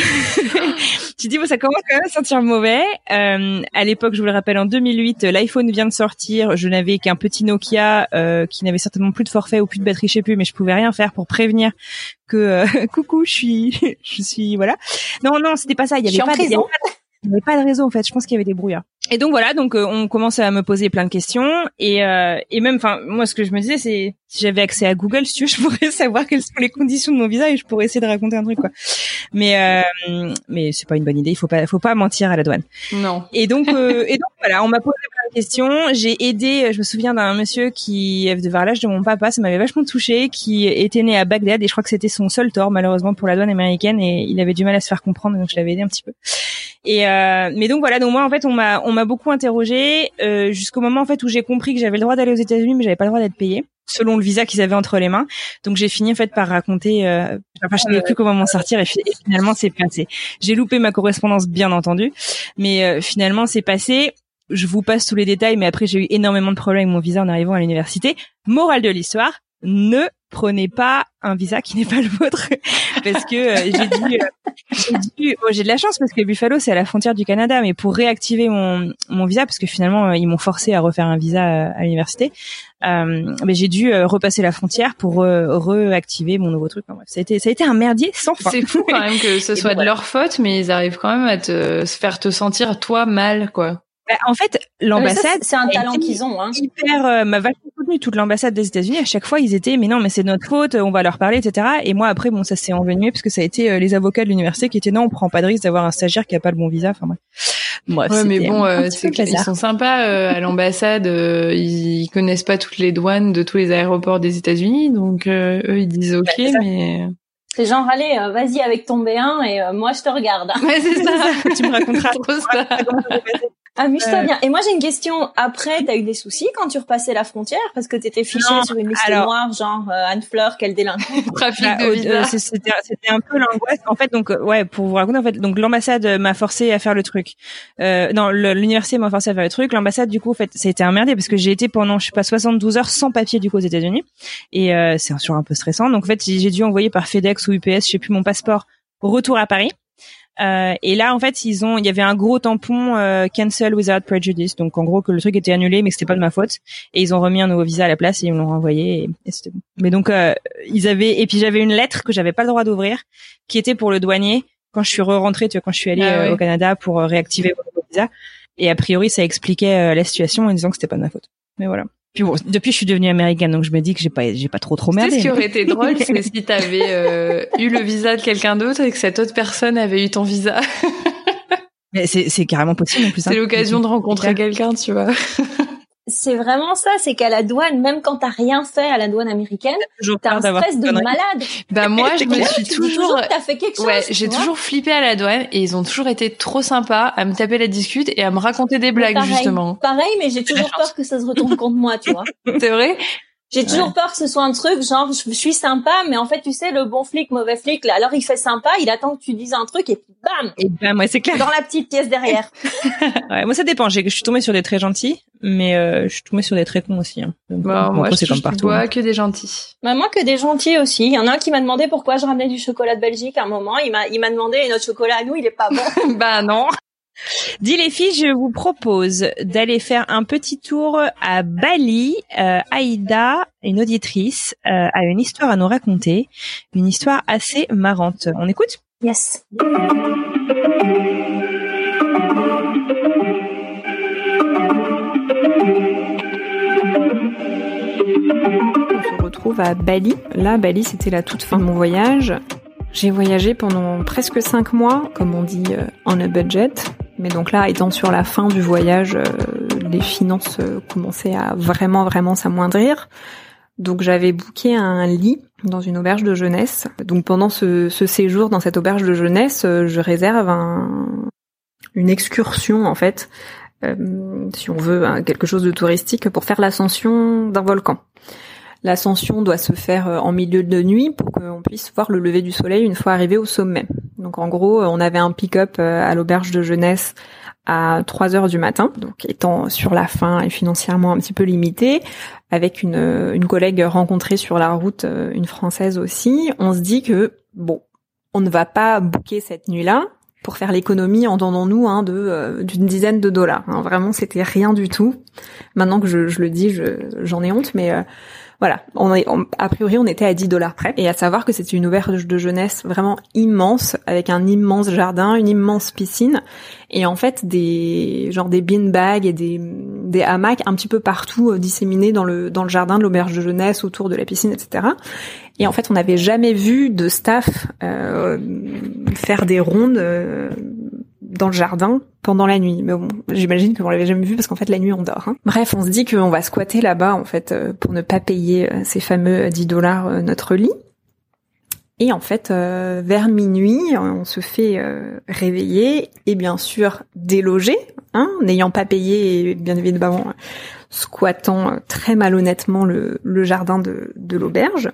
Tu dis, bon, ça commence quand même à sentir mauvais. Euh, à l'époque, je vous le rappelle, en 2008, l'iPhone vient de sortir. Je n'avais qu'un petit Nokia euh, qui n'avait certainement plus de forfait ou plus de batterie, je sais plus, mais je pouvais rien faire pour prévenir que euh, coucou, je suis, je suis, voilà. Non, non, c'était pas ça. Il y avait pas, de, il n'y avait pas de réseau en fait. Je pense qu'il y avait des brouillards. Et donc voilà, donc euh, on commence à me poser plein de questions et euh, et même, enfin moi ce que je me disais c'est si j'avais accès à Google, si tu veux, je pourrais savoir quelles sont les conditions de mon visa et je pourrais essayer de raconter un truc quoi. Mais euh, mais c'est pas une bonne idée. Il faut pas faut pas mentir à la douane. Non. Et donc euh, et donc voilà, on m'a posé plein de questions. J'ai aidé. Je me souviens d'un monsieur qui de vers l'âge de mon papa, ça m'avait vachement touché, qui était né à Bagdad et je crois que c'était son seul tort malheureusement pour la douane américaine et il avait du mal à se faire comprendre donc je l'avais aidé un petit peu. Et euh, mais donc voilà, donc moi en fait on m'a on m'a beaucoup interrogé euh, jusqu'au moment en fait où j'ai compris que j'avais le droit d'aller aux États-Unis mais j'avais pas le droit d'être payé selon le visa qu'ils avaient entre les mains. Donc j'ai fini en fait par raconter euh, enfin je savais plus comment m'en sortir et, finalement c'est passé. J'ai loupé ma correspondance bien entendu, mais euh, finalement c'est passé. Je vous passe tous les détails mais après j'ai eu énormément de problèmes avec mon visa en arrivant à l'université. Morale de l'histoire, ne prenez pas un visa qui n'est pas le vôtre. Parce que euh, j'ai dû, euh, j'ai oh, j'ai de la chance parce que Buffalo c'est à la frontière du Canada. Mais pour réactiver mon mon visa parce que finalement euh, ils m'ont forcé à refaire un visa à l'université euh, mais j'ai dû repasser la frontière pour réactiver mon nouveau truc. Ça a été ça a été un merdier sans fin. C'est fou quand même que ce soit de leur faute mais ils arrivent quand même à te faire te sentir toi mal quoi bah, en fait, l'ambassade, c'est un talent qu'ils ont. Hein. Hyper, euh, m'a vachement soutenu toute l'ambassade des États-Unis. À chaque fois, ils étaient, mais non, mais c'est notre faute, on va leur parler, etc. Et moi, après, bon, ça s'est envenu parce que ça a été euh, les avocats de l'université qui étaient non, on prend pas de risque d'avoir un stagiaire qui a pas le bon visa. Enfin bref. Bref, ouais, mais bon, euh, c'est ils sont sympas euh, à l'ambassade. ils connaissent pas toutes les douanes de tous les aéroports des États-Unis, donc eux, ils disent ok, mais. C'est genre, allez, vas-y avec ton B1 et moi je te regarde. Ouais, c'est ça. tu me raconteras. Amuse-toi euh, bien. Et moi j'ai une question. Après, t'as eu des soucis quand tu repassais la frontière parce que t'étais fiché sur une liste noire, genre euh, Anne Fleur, quelle délinquante. Trafic bah, de euh, C'était un peu l'angoisse. En fait, donc ouais, pour vous raconter, en fait, donc l'ambassade m'a forcé à faire le truc. Euh, non, l'université m'a forcé à faire le truc. L'ambassade, du coup, en fait, ça a été un merdier parce que j'ai été pendant, je sais pas, 72 heures sans papier du coup aux États-Unis et c'est toujours un peu stressant. Donc en fait, j'ai dû envoyer par FedEx ou UPS, je sais plus mon passeport, retour à Paris. Euh, et là, en fait, ils ont, il y avait un gros tampon euh, cancel without prejudice, donc en gros que le truc était annulé, mais que c'était pas de ma faute. Et ils ont remis un nouveau visa à la place et ils me l'ont renvoyé. Et, c'était bon. Mais donc, euh, ils avaient, et puis j'avais une lettre que j'avais pas le droit d'ouvrir, qui était pour le douanier quand je suis re-rentrée, tu vois, quand je suis allée ah au Canada pour réactiver mon visa. Et a priori, ça expliquait la situation en disant que c'était pas de ma faute. Mais voilà. Puis bon, depuis je suis devenue américaine, donc je me dis que j'ai pas, j'ai pas trop trop merdé. Ce qui aurait été drôle, c'est si t'avais euh, eu le visa de quelqu'un d'autre et que cette autre personne avait eu ton visa. Mais c'est, c'est carrément possible en plus. C'est hein. l'occasion de rencontrer quelqu'un, tu vois c'est vraiment ça, c'est qu'à la douane, même quand t'as rien fait à la douane américaine, t'as un stress de malade. Bah moi, je me suis toujours, t'as fait quelque chose. Ouais, j'ai toujours flippé à la douane et ils ont toujours été trop sympas à me taper la discute et à me raconter des blagues justement. Pareil, mais j'ai toujours peur que ça se retourne contre moi, tu vois. C'est vrai? J'ai toujours peur que ce soit un truc genre je suis sympa, mais en fait tu sais le bon flic, mauvais flic. Là, alors il fait sympa, il attend que tu dises un truc et puis bam. Et bam, ouais c'est clair. Dans la petite pièce derrière. ouais, moi ça dépend. Je suis tombée sur des très gentils, mais euh, je suis tombée sur des très cons aussi. Hein. Bah, moi c'est comme partout. Hein. que des gentils. Bah, moi que des gentils aussi. Il y en a un qui m'a demandé pourquoi je ramenais du chocolat de Belgique à un moment. Il m'a il m'a demandé et notre chocolat à nous il est pas bon. bah non. Dis les filles, je vous propose d'aller faire un petit tour à Bali. Euh, Aïda, une auditrice, euh, a une histoire à nous raconter, une histoire assez marrante. On écoute? Yes. On se retrouve à Bali. Là, Bali, c'était la toute fin de mon voyage. J'ai voyagé pendant presque cinq mois, comme on dit, en euh, a budget. Mais donc là, étant sur la fin du voyage, euh, les finances euh, commençaient à vraiment, vraiment s'amoindrir. Donc j'avais booké un lit dans une auberge de jeunesse. Donc pendant ce, séjour dans cette auberge de jeunesse, euh, je réserve une excursion en fait, si on veut quelque chose de touristique, pour faire l'ascension d'un volcan. L'ascension doit se faire en milieu de nuit pour qu'on puisse voir le lever du soleil une fois arrivé au sommet. Donc en gros, on avait un pick-up à l'auberge de jeunesse à 3 heures du matin, donc étant sur la fin et financièrement un petit peu limité, avec une, une collègue rencontrée sur la route, une française aussi, on se dit que bon, on ne va pas booker cette nuit-là pour faire l'économie, entendons-nous, hein, de euh, d'une dizaine de dollars. Hein. Vraiment, c'était rien du tout. Maintenant que je, le dis, j'en ai honte, mais euh, voilà, on est, a priori on était à 10 dollars près. Et à savoir que c'était une auberge de jeunesse vraiment immense, avec un immense jardin, une immense piscine, et en fait des genre des beanbags et des, des hamacs un petit peu partout euh, disséminés dans le dans le jardin de l'auberge de jeunesse, autour de la piscine, etc. Et en fait on n'avait jamais vu de staff euh, faire des rondes. Dans le jardin pendant la nuit. Mais bon, j'imagine qu'on l'avait jamais vu parce qu'en fait la nuit on dort. Hein. Bref, on se dit qu'on va squatter là-bas en fait euh, pour ne pas payer euh, ces fameux 10 dollars euh, notre lit. Et en fait, vers minuit, on se fait réveiller et bien sûr déloger, hein, n'ayant pas payé et bien évidemment squattant très malhonnêtement le, jardin de l'auberge.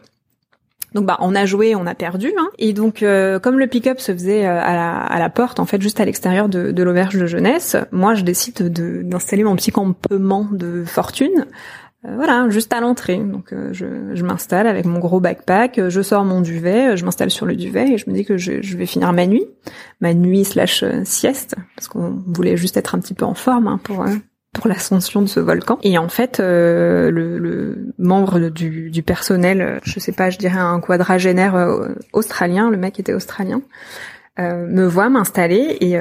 Donc bah on a joué, on a perdu. Hein. Et donc euh, comme le pick-up se faisait euh, à la, à la porte, en fait juste à l'extérieur de, de l'auberge de jeunesse, moi je décide d'installer mon petit campement de fortune. Euh, voilà, juste à l'entrée. Donc je, je m'installe avec mon gros backpack, je sors mon duvet, je m'installe sur le duvet et je me dis que je, je vais finir ma nuit, ma nuit slash sieste, parce qu'on voulait juste être un petit peu en forme hein, pour pour l'ascension de ce volcan. Et en fait, euh, le, le, membre du, du, personnel, je sais pas, je dirais un quadragénaire euh, australien, le mec était australien, euh, me voit m'installer et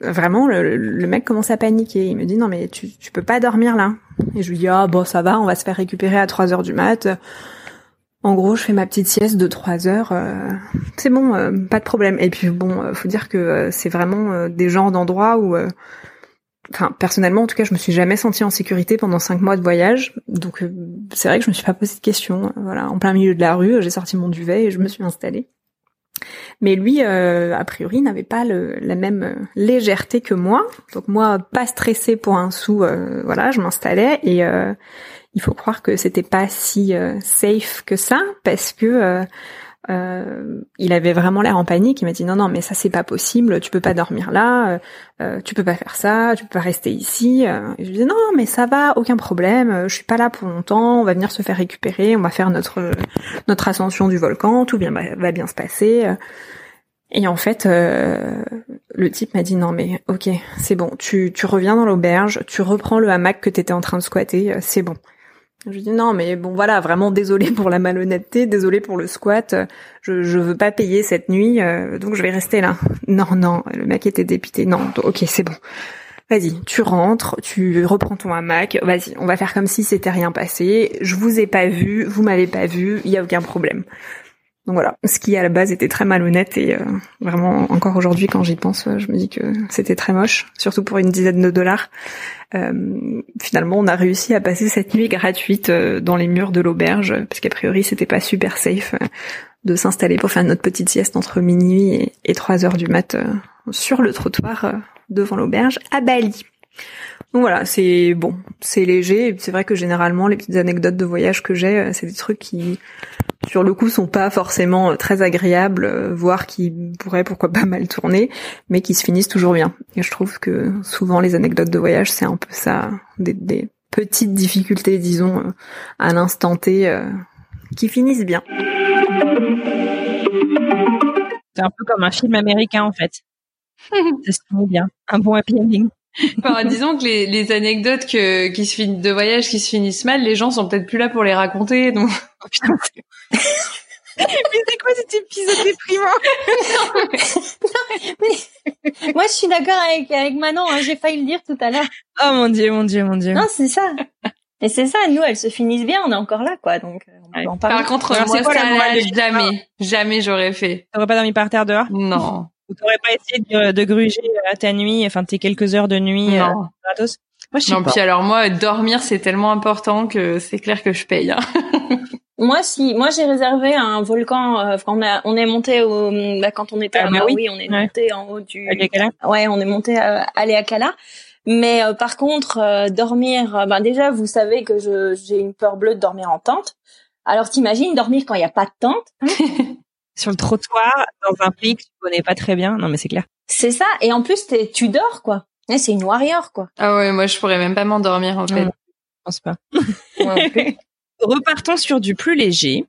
vraiment le, mec commence à paniquer. Il me dit non mais tu, tu peux pas dormir là. Et je lui dis ah bon ça va, on va se faire récupérer à 3 heures du mat. En gros, je fais ma petite sieste de 3 heures. c'est bon, pas de problème. Et puis bon, faut dire que c'est vraiment des genres d'endroits où enfin personnellement en tout cas je me suis jamais sentie en sécurité pendant cinq mois de voyage. Donc euh, c'est vrai que je me suis pas posé de questions. Voilà en plein milieu de la rue j'ai sorti mon duvet et je me suis installée. Mais lui euh, a priori n'avait pas la même euh, légèreté que moi. Donc moi pas stressée pour un sou voilà je m'installais. Et il faut croire que c'était pas si safe que ça parce que euh, il avait vraiment l'air en panique. Il m'a dit non non mais ça c'est pas possible. Tu peux pas dormir là. Euh, euh tu peux pas faire ça. Tu peux pas rester ici. Et je lui dis non mais ça va, aucun problème. Je suis pas là pour longtemps. On va venir se faire récupérer. On va faire notre notre ascension du volcan. Tout bien va bien se passer. Et en fait, le type m'a dit non mais ok c'est bon. Tu tu reviens dans l'auberge. Tu reprends le hamac que t'étais en train de squatter. C'est bon. Je dis non, mais bon voilà, vraiment désolé pour la malhonnêteté, désolé pour le squat. Je je veux pas payer cette nuit, euh, donc je vais rester là. Non non, le mec était dépité. Non, ok c'est bon. Vas-y, tu rentres, tu reprends ton hamac. Vas-y, on va faire comme si c'était rien passé. Je vous ai pas vu, vous m'avez pas vu, il y a aucun problème. Donc voilà, ce qui à la base était très malhonnête et euh, vraiment encore aujourd'hui quand j'y pense, je me dis que c'était très moche, surtout pour une dizaine de dollars. Euh, finalement, on a réussi à passer cette nuit gratuite euh, dans les murs de l'auberge, parce qu'a priori c'était pas super safe de s'installer pour faire notre petite sieste entre minuit et, 3 heures du mat sur le trottoir devant l'auberge à Bali. Donc voilà, c'est bon, c'est léger. C'est vrai que généralement, les petites anecdotes de voyage que j'ai, euh, c'est des trucs qui, sur le coup, sont pas forcément euh, très agréables, euh, voire qui pourraient pourquoi pas mal tourner, mais qui se finissent toujours bien. Et je trouve que souvent les anecdotes de voyage, c'est un peu ça, des, petites difficultés, disons, à l'instant T, qui finissent bien. C'est un peu comme un film américain en fait. ça se finit bien, un bon happy ending disons que les, les anecdotes que, qui se finissent de voyage qui se finissent mal, les gens sont peut-être plus là pour les raconter, donc. Oh, mais c'est quoi cet épisode déprimant? Moi, je suis d'accord avec, avec Manon. Hein, J'ai failli le dire tout à l'heure. Oh mon dieu, mon dieu, mon dieu. Non, c'est ça. Et c'est ça. Nous, elles se finissent bien. On est encore là, quoi. Donc, on en Par contre, moi, ça, jamais, jamais j'aurais fait. T'aurais pas dormi par terre dehors? Non. Vous n'aurais pas essayé de, de, gruger à ta nuit, enfin tes quelques heures de nuit euh, non. gratos? Moi, je sais non, puis alors moi, dormir c'est tellement important que c'est clair que je paye. Hein. moi, si, moi j'ai réservé un volcan. Euh, on, a, on est monté au, bah, quand on était ah, à bah Maui, on est monté en haut du. Ouais, on est monté à, Leakala. Mais euh, par contre, euh, dormir, ben déjà, vous savez que je j'ai une peur bleue de dormir en tente. Alors t'imagines dormir quand il n'y a pas de tente. Sur le trottoir dans un pays que tu connais pas très bien. Non, mais c'est clair. C'est ça. Et en plus, tu dors, quoi. c'est une warrior, quoi. Ah ouais, moi, je pourrais même pas m'endormir, en fait. je pense pas. Repartons sur du plus léger,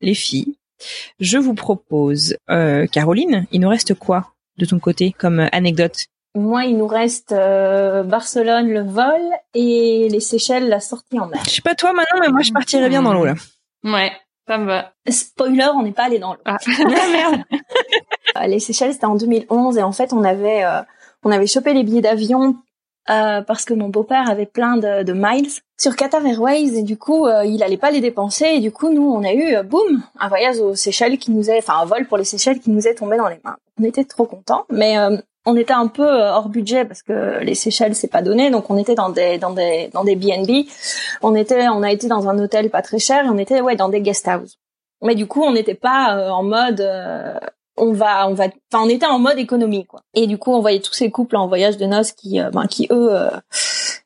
les filles. Je vous propose, euh, Caroline, il nous reste quoi de ton côté comme anecdote? Moi, il nous reste euh, Barcelone, le vol, et les Seychelles, la sortie en mer. Je sais pas toi maintenant, mais moi, je partirais bien dans l'eau, là. Ouais, ça me va. Spoiler, on n'est pas allé dans l'eau. Ah. ah merde euh, Les Seychelles, c'était en 2011, et en fait, on avait, euh, on avait chopé les billets d'avion parce que mon beau-père avait plein de, de, miles sur Qatar Airways, et du coup, il allait pas les dépenser, et du coup, nous, on a eu, boum, un voyage aux Seychelles qui nous est, enfin, un vol pour les Seychelles qui nous est tombé dans les mains. On était trop contents, mais on était un peu euh, hors budget parce que les Seychelles c'est pas donné. Donc on était dans des dans des dans des B&B on était on a été dans un hôtel pas très cher et on était ouais dans des guest houses. Mais du coup on n'était pas euh, en mode euh, on va on va enfin on était en mode économie quoi. Et du coup on voyait tous ces couples en voyage de noces qui ben, qui eux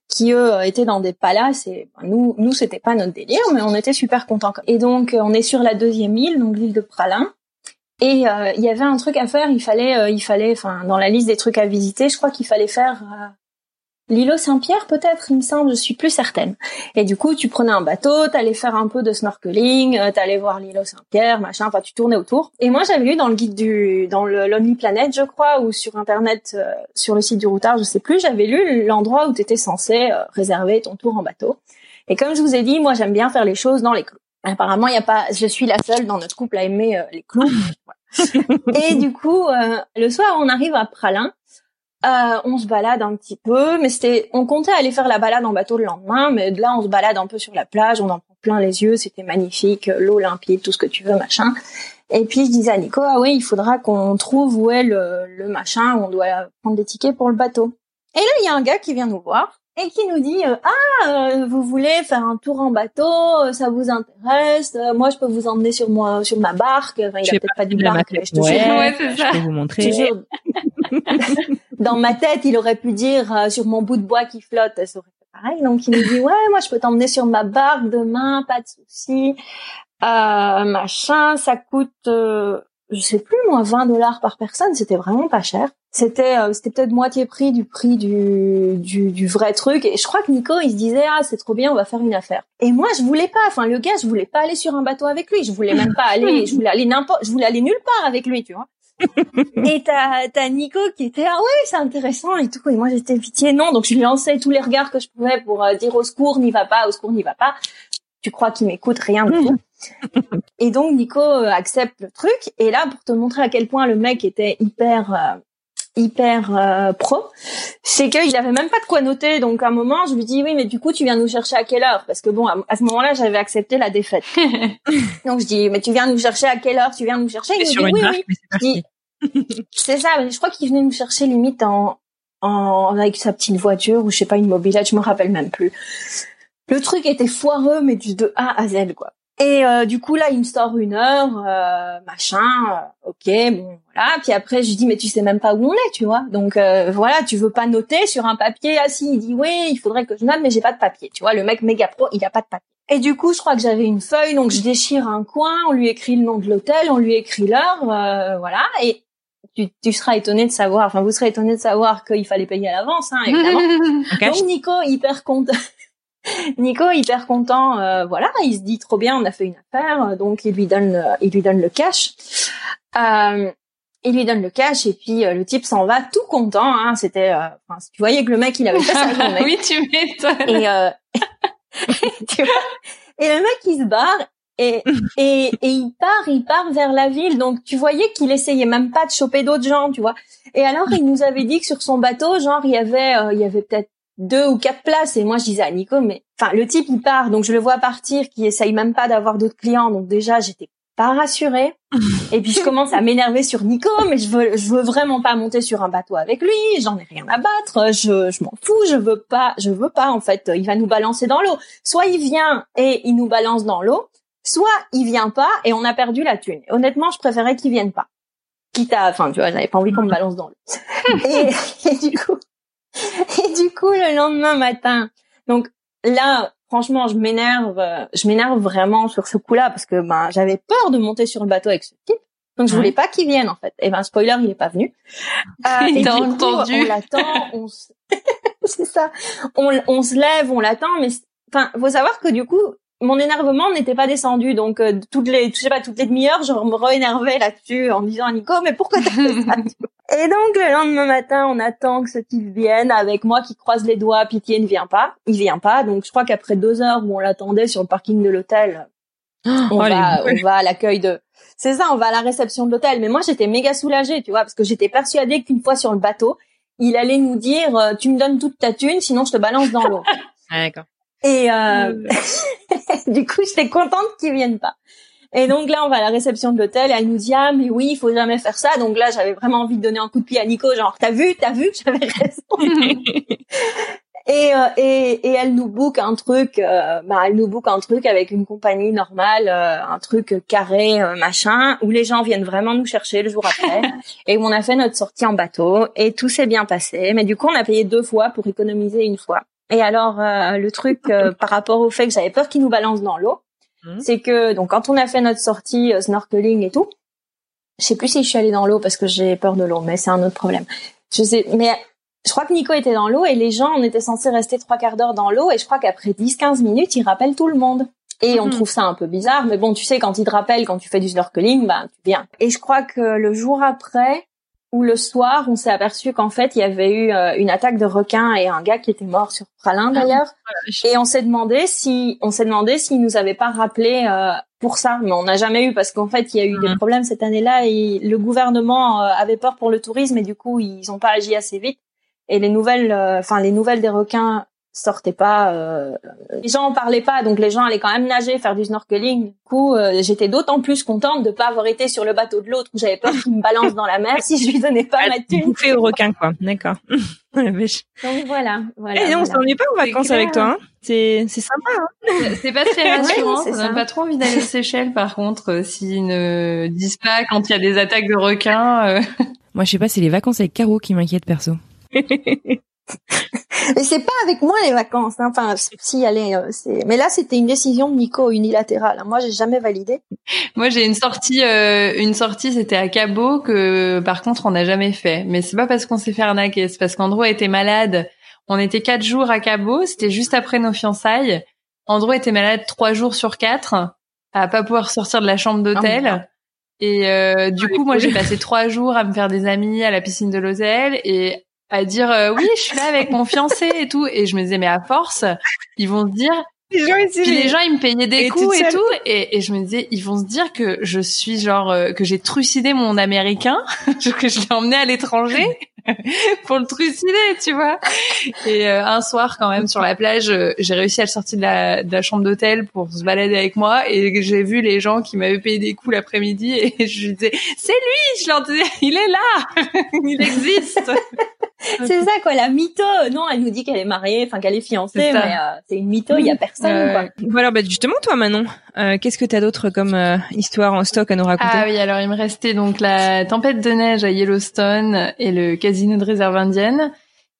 qui eux étaient dans des palaces et ben, nous nous c'était pas notre délire mais on était super contents et donc on est sur la deuxième île donc l'île de Pralin et euh, il y avait un truc à faire. Il fallait, euh, il fallait, enfin, dans la liste des trucs à visiter, je crois qu'il fallait faire euh, l'îlot Saint-Pierre, peut-être. Il me semble, je suis plus certaine. Et du coup, tu prenais un bateau, t'allais faire un peu de snorkeling, t'allais voir l'îlot Saint-Pierre, machin. Enfin, tu tournais autour. Et moi, j'avais lu dans le guide du, dans le Planet, je crois, ou sur internet, sur le site du routard, je sais plus. J'avais lu l'endroit où t'étais censé réserver ton tour en bateau. Et comme je vous ai dit, moi, j'aime bien faire les choses dans les clous. Apparemment, il y a pas. Je suis la seule dans notre couple à aimer euh, les clous. et du coup, euh, le soir, on arrive à Pralin. Euh, on se balade un petit peu, mais c'était. On comptait aller faire la balade en bateau le lendemain, mais là, on se balade un peu sur la plage. On en prend plein les yeux. C'était magnifique, l'eau limpide, tout ce que tu veux, machin. Et puis je disais à Nico, ah oui, il faudra qu'on trouve où est le, le machin, où on doit prendre des tickets pour le bateau. Et là, il y a un gars qui vient nous voir et qui nous dit euh, ah euh, vous voulez faire un tour en bateau euh, ça vous intéresse moi je peux vous emmener sur moi sur ma barque. Enfin, il a peut-être pas du barque mais je te ouais, je peux vous montrer. Dans ma tête il aurait pu dire sur mon bout de bois qui flotte ça aurait fait pareil. Donc il nous dit ouais moi je peux t'emmener sur ma barque demain pas de souci. Machin ça coûte je sais plus moi 20 dollars par personne. C'était vraiment pas cher c'était euh, c'était peut-être moitié prix du prix du, du, du vrai truc. Et je crois que Nico il se disait ah c'est trop bien on va faire une affaire. Et moi je voulais pas. Enfin le gars je voulais pas aller sur un bateau avec lui. Je voulais même pas aller je voulais aller n'importe je voulais aller nulle part avec lui tu vois. Et t'as t'as Nico qui était ah ouais c'est intéressant et tout. Et moi j'étais pitié. Non donc je lui lançais tous les regards que je pouvais pour euh, dire au secours n'y va pas au secours n'y va pas. Tu crois qu'il m'écoute rien du tout. Et donc Nico euh, accepte le truc. Et là pour te montrer à quel point le mec était hyper hyper euh, pro, c'est qu'il avait même pas de quoi noter. Donc à un moment, je lui dis oui, mais du coup, tu viens nous chercher à quelle heure? Parce que bon, à, ce moment-là, j'avais accepté la défaite. donc je dis mais tu viens nous chercher à quelle heure? Tu viens nous chercher? Il me dit oui, oui. C'est ça. Je crois qu'il venait nous chercher limite en, en avec sa petite voiture ou je sais pas une mobilette, je me rappelle même plus. Le truc était foireux, mais du de A à Z quoi. Et euh, du coup là, il me sort une heure, euh, machin, euh, ok, bon voilà. Puis après, je lui dis mais tu sais même pas où on est, tu vois. Donc voilà, tu veux pas noter sur un papier assis. Il dit oui, il faudrait que je note, mais j'ai pas de papier. Tu vois, le mec méga pro, il a pas de papier. Et du coup, je crois que j'avais une feuille, donc je déchire un coin, on lui écrit le nom de l'hôtel, on lui écrit l'heure, voilà. Et tu, tu, seras étonné de savoir, enfin vous serez étonné de savoir qu'il fallait payer à l'avance, hein, évidemment. Donc Nico hyper content. Nico hyper content, euh, voilà, il se dit trop bien, on a fait une affaire, donc il lui donne, il lui donne le cash. Euh, il lui donne le cash et puis euh, le type s'en va tout content. Hein, C'était, euh, tu voyais que le mec il avait pas sa journée. oui, tu m'étonnes. Et, tu vois, et le mec il se barre et, et, et il part, il part vers la ville. Donc tu voyais qu'il essayait même pas de choper d'autres gens, tu vois. Et alors il nous avait dit que sur son bateau, genre il y avait, il y avait peut-être deux ou quatre places et moi je disais à Nico mais enfin le type il part donc je le vois partir qui essaye même pas d'avoir d'autres clients donc déjà j'étais pas rassurée et puis je commence à m'énerver sur Nico mais je veux je veux vraiment pas monter sur un bateau avec lui. J'en ai rien à battre. Je je m'en fous. Je veux pas je veux pas en fait. Il va nous balancer dans l'eau. Soit il vient et il nous balance dans l'eau soit il vient pas et on a perdu la thune. Honnêtement je préférais qu'il vienne pas. Quitte à enfin tu vois j'avais pas envie qu'on me balance dans l'eau. Et, et du coup Et du coup, le lendemain matin, donc là, franchement, je m'énerve, je m'énerve vraiment sur ce coup-là parce que ben j'avais peur de monter sur le bateau avec ce type. Donc je voulais pas qu'il vienne en fait. Et ben spoiler, il est pas venu. Euh, et du entendu. on l'attend, on c'est ça. On, on se lève, on l'attend, mais enfin, faut savoir que du coup, mon énervement n'était pas descendu. Donc euh, toutes les, je sais pas, toutes les demi-heures, je me re-énervais là-dessus en disant à Nico, mais pourquoi t'as fait ça Et donc le lendemain matin, on attend que ce type vienne avec moi qui croise les doigts. Pitié ne vient pas, il vient pas. Donc je crois qu'après deux heures où on l'attendait sur le parking de l'hôtel, oh, on, va, on va à l'accueil de. C'est ça, on va à la réception de l'hôtel. Mais moi j'étais méga soulagée, tu vois, parce que j'étais persuadée qu'une fois sur le bateau, il allait nous dire, euh, tu me donnes toute ta thune, sinon je te balance dans l'eau. ah, d'accord. Et euh, du coup, j'étais contente qu'ils viennent pas. Et donc là, on va à la réception de l'hôtel et elle nous dit ah mais oui, il faut jamais faire ça. Donc là, j'avais vraiment envie de donner un coup de pied à Nico, genre t'as vu, t'as vu que j'avais raison. et, euh, et et elle nous book un truc, euh, bah elle nous book un truc avec une compagnie normale, euh, un truc carré machin où les gens viennent vraiment nous chercher le jour après. et on a fait notre sortie en bateau et tout s'est bien passé. Mais du coup, on a payé deux fois pour économiser une fois. Et alors le truc par rapport au fait que j'avais peur qu'ils nous balancent dans l'eau Mmh. C'est que donc quand on a fait notre sortie euh, snorkeling et tout, je sais plus si je suis allée dans l'eau parce que j'ai peur de l'eau, mais c'est un autre problème. Je sais, mais je crois que Nico était dans l'eau et les gens, on était censés rester trois quarts d'heure dans l'eau et je crois qu'après 10-15 minutes, ils rappellent tout le monde. Et on mmh. trouve ça un peu bizarre, mais bon, tu sais, quand ils te rappellent, quand tu fais du snorkeling, bah, tu viens. Et je crois que le jour après, ou le soir, on s'est aperçu qu'en fait, il y avait eu euh, une attaque de requin et un gars qui était mort sur Pralin ah, d'ailleurs. et on s'est demandé si, on s'est demandé s'il nous avait pas rappelé euh, pour ça, mais on n'a jamais eu parce qu'en fait, il y a eu des problèmes cette année-là et le gouvernement euh, avait peur pour le tourisme et du coup, ils ont pas agi assez vite. Et les nouvelles, enfin les nouvelles des requins sortait pas. Euh, les gens en parlaient pas, donc les gens allaient quand même nager, faire du snorkeling. Du coup, euh, j'étais d'autant plus contente de pas avoir été sur le bateau de l'autre où j'avais peur qu'il me balance dans la mer si je lui donnais pas ma thune. fait au requin, quoi. D'accord. donc voilà. voilà Et eh, on s'ennuie pas aux vacances avec toi. Hein c'est c'est sympa. Hein c'est pas très rassurant. on n'a pas trop envie d'aller aux Seychelles, par contre, euh, s'ils ne disent pas quand il y a des attaques de requins. Moi, je sais pas, c'est les vacances avec Caro qui m'inquiètent perso. Mais c'est pas avec moi les vacances. Hein. Enfin, si allez, euh, c'est. Mais là, c'était une décision de Nico unilatérale. Hein. Moi, j'ai jamais validé. Moi, j'ai une sortie, euh, une sortie, c'était à Cabo que, par contre, on n'a jamais fait. Mais c'est pas parce qu'on s'est fait arnaquer, c'est parce qu'Andro était malade. On était quatre jours à Cabo. C'était juste après nos fiançailles. Andro était malade trois jours sur quatre, à pas pouvoir sortir de la chambre d'hôtel. Oh, et euh, du coup, moi, j'ai passé trois jours à me faire des amis à la piscine de l'hôtel et à dire euh, oui, je suis là avec mon fiancé et tout. Et je me disais mais à force, ils vont se dire. Les gens, les gens, ils me payaient des coups et tout, et, et, je me disais, ils vont se dire que je suis genre euh, que j'ai trucidé mon américain, que je l'ai emmené à l'étranger pour le trucider, tu vois. Et euh, un soir, quand même, sur la plage, j'ai réussi à le sortir de la, de la chambre d'hôtel pour se balader avec moi, et j'ai vu les gens qui m'avaient payé des coups l'après-midi, et je lui disais, c'est lui, je leur disais, il est là, il existe. c'est ça quoi, la mytho. Non, elle nous dit qu'elle est mariée, enfin qu'elle est fiancée, mais euh, c'est une mytho, il y a personne quoi. Voilà, bah justement toi Manon, euh, qu'est-ce que t'as d'autre comme euh, histoire en stock à nous raconter? Ah oui, alors il me restait donc la tempête de neige à Yellowstone et le casino de réserve indienne.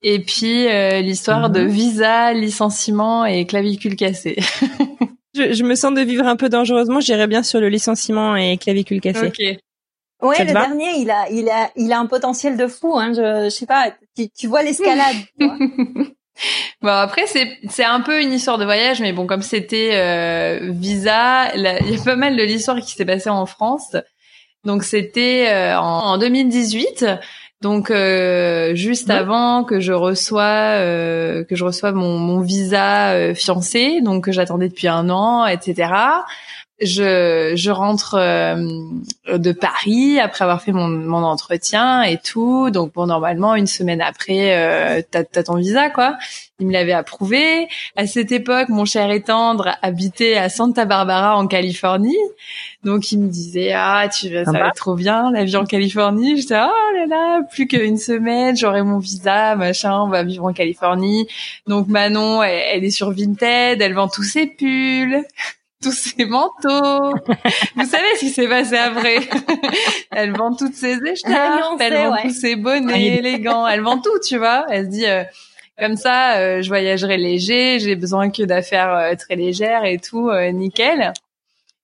Et puis l'histoire de mhm. visa, licenciement et clavicule cassée. je, je, me sens de vivre un peu dangereusement. J'irais bien sur le licenciement et clavicule cassée. Ok. Ouais, le dernier, il a, il a, il a un potentiel de fou. Hein. Je, je sais pas, tu, tu vois l'escalade. bon après c'est c'est un peu une histoire de voyage, mais bon comme c'était euh, visa, il y a pas mal de l'histoire qui s'est passée en France. Donc c'était euh, en, 2018. Donc euh, juste avant que je reçois euh, que je reçoive mon, mon visa euh, fiancé, donc que j'attendais depuis un an, etc je, je rentre euh, de Paris après avoir fait mon, mon entretien et tout. Donc bon, normalement une semaine après, euh, t'as as ton visa quoi. Il me l'avait approuvé. À cette époque, mon cher et tendre habitait à Santa Barbara en Californie. Donc il me disait ah tu vas ça va trop bien la vie en Californie. J'étais oh là là plus qu'une semaine j'aurai mon visa machin on va vivre en Californie. Donc Manon elle, elle est sur Vinted elle vend tous ses pulls tous ses manteaux. Vous savez ce qui s'est passé après Elle vend toutes ses écharpes, elle vend tous ses bonnets élégants, elle vend tout, tu vois. Elle se dit euh, comme ça, euh, je voyagerai léger, j'ai besoin que d'affaires euh, très légères et tout, nickel.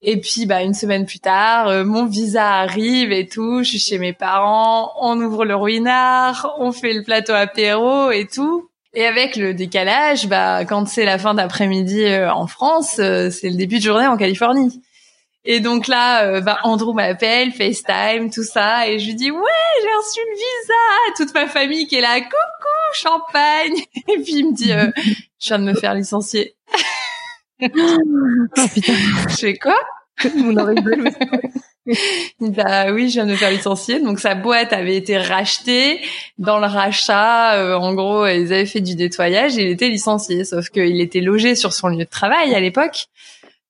Et puis bah une semaine plus tard, mon visa arrive et tout. Je suis chez mes parents, on ouvre le ruinard, on fait le plateau apéro et tout. Et avec le décalage, bah quand c'est la fin d'après-midi euh, en France, euh, c'est le début de journée en Californie. Et donc là, bah Andrew m'appelle, FaceTime, tout ça, et je lui dis ouais, j'ai reçu le visa. Toute ma famille qui est là, coucou, champagne. Et puis il me dit, je viens de me faire licencier. oh putain. Je fais quoi? Mon bah oui, je viens de me faire licencier. Donc sa boîte avait été rachetée. Dans le rachat, euh, en gros, ils avaient fait du nettoyage et il était licencié. Sauf qu'il était logé sur son lieu de travail à l'époque.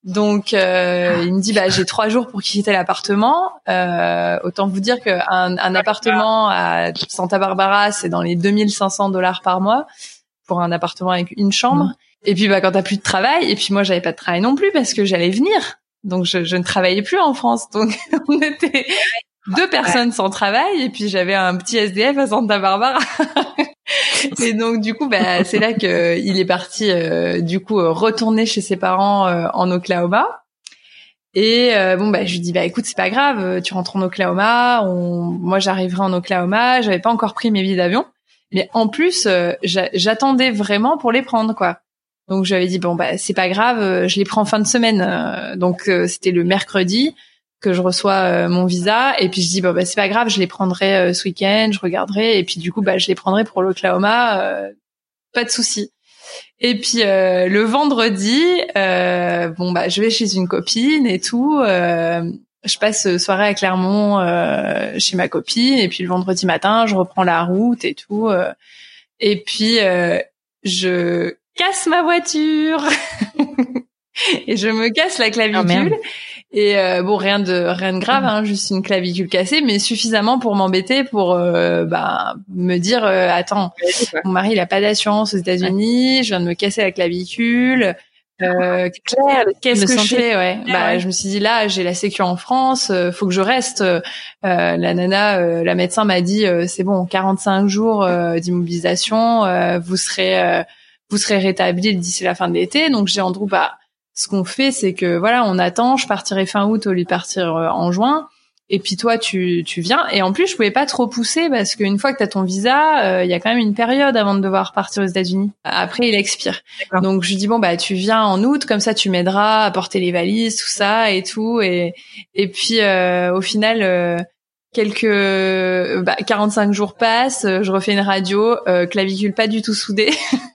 Donc euh, il me dit bah j'ai trois jours pour quitter l'appartement. Euh, autant vous dire qu'un un appartement à Santa Barbara c'est dans les 2500 dollars par mois pour un appartement avec une chambre. Et puis bah quand t'as plus de travail, et puis moi j'avais pas de travail non plus parce que j'allais venir, donc je, je, ne travaillais plus en France, donc on était deux personnes sans travail, et puis j'avais un petit SDF à Santa Barbara. et donc du coup bah c'est là que il est parti euh, du coup euh, retourner chez ses parents euh, en Oklahoma. Et bon bah je lui dis bah écoute c'est pas grave, tu rentres en Oklahoma, on... moi j'arriverai en Oklahoma, j'avais pas encore pris mes billets d'avion, mais en plus j'attendais vraiment pour les prendre quoi. Donc j'avais dit bon bah c'est pas grave, euh, je les prends en fin de semaine. Euh, donc euh, c'était le mercredi que je reçois mon visa et puis je dis bon bah c'est pas grave, je les prendrai ce week-end, je regarderai et puis du coup bah je les prendrai pour l'Oklahoma, pas de souci. Et puis le vendredi, bon bah je vais chez une copine et tout. je passe soirée à Clermont chez ma copine et puis le vendredi matin je reprends la route et tout. et puis je casse ma voiture et je me casse la clavicule. Oh, et euh, bon, rien de rien de grave, hein, juste une clavicule cassée, mais suffisamment pour m'embêter, pour euh, bah, me dire euh, attends, mon mari il a pas d'assurance aux États-Unis, je viens de me casser la clavicule. Euh, qu'est-ce que je fais ouais. bah je me suis dit là j'ai la sécu en France faut que je reste la nana la médecin m'a dit c'est bon 45 jours d'immobilisation vous serez vous serez rétabli d'ici la fin de l'été. Donc j'ai Andrew, bah ce qu'on fait, c'est que voilà, on attend. Je partirai fin août au lieu de partir euh, en juin. Et puis toi, tu, tu viens. Et en plus, je pouvais pas trop pousser parce qu'une fois que tu as ton visa, euh, il y a quand même une période avant de devoir partir aux États-Unis. Après, il expire. Donc je dis bon bah tu viens en août, comme ça tu m'aideras à porter les valises, tout ça et tout. Et et puis euh, au final. quelques bah, 45 jours passent, je refais une radio, clavicule pas du tout soudée.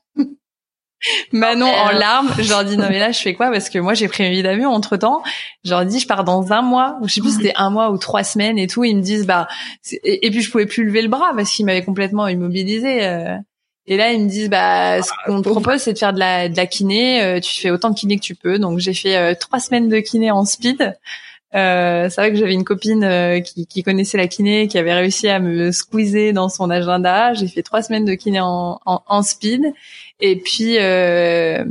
Manon en larmes, je leur dis non mais là je fais quoi? Parce que moi j'ai pris un billet d'avion entre temps. Je leur dis je pars dans un mois je sais plus c'était un mois ou trois semaines et tout. Ils me disent bah et, puis je pouvais plus lever le bras parce qu'ils m'avaient complètement immobilisé. Euh. Et là ils me disent bah ce qu'on te propose c'est de faire de la de la kiné. Euh, tu fais autant de kiné que tu peux. Donc j'ai fait euh, trois semaines de kiné en speed. Euh, c'est vrai que j'avais une copine qui, qui, connaissait la kiné, qui avait réussi à me squeezer dans son agenda. J'ai fait trois semaines de kiné en, en, en speed. Et puis euh,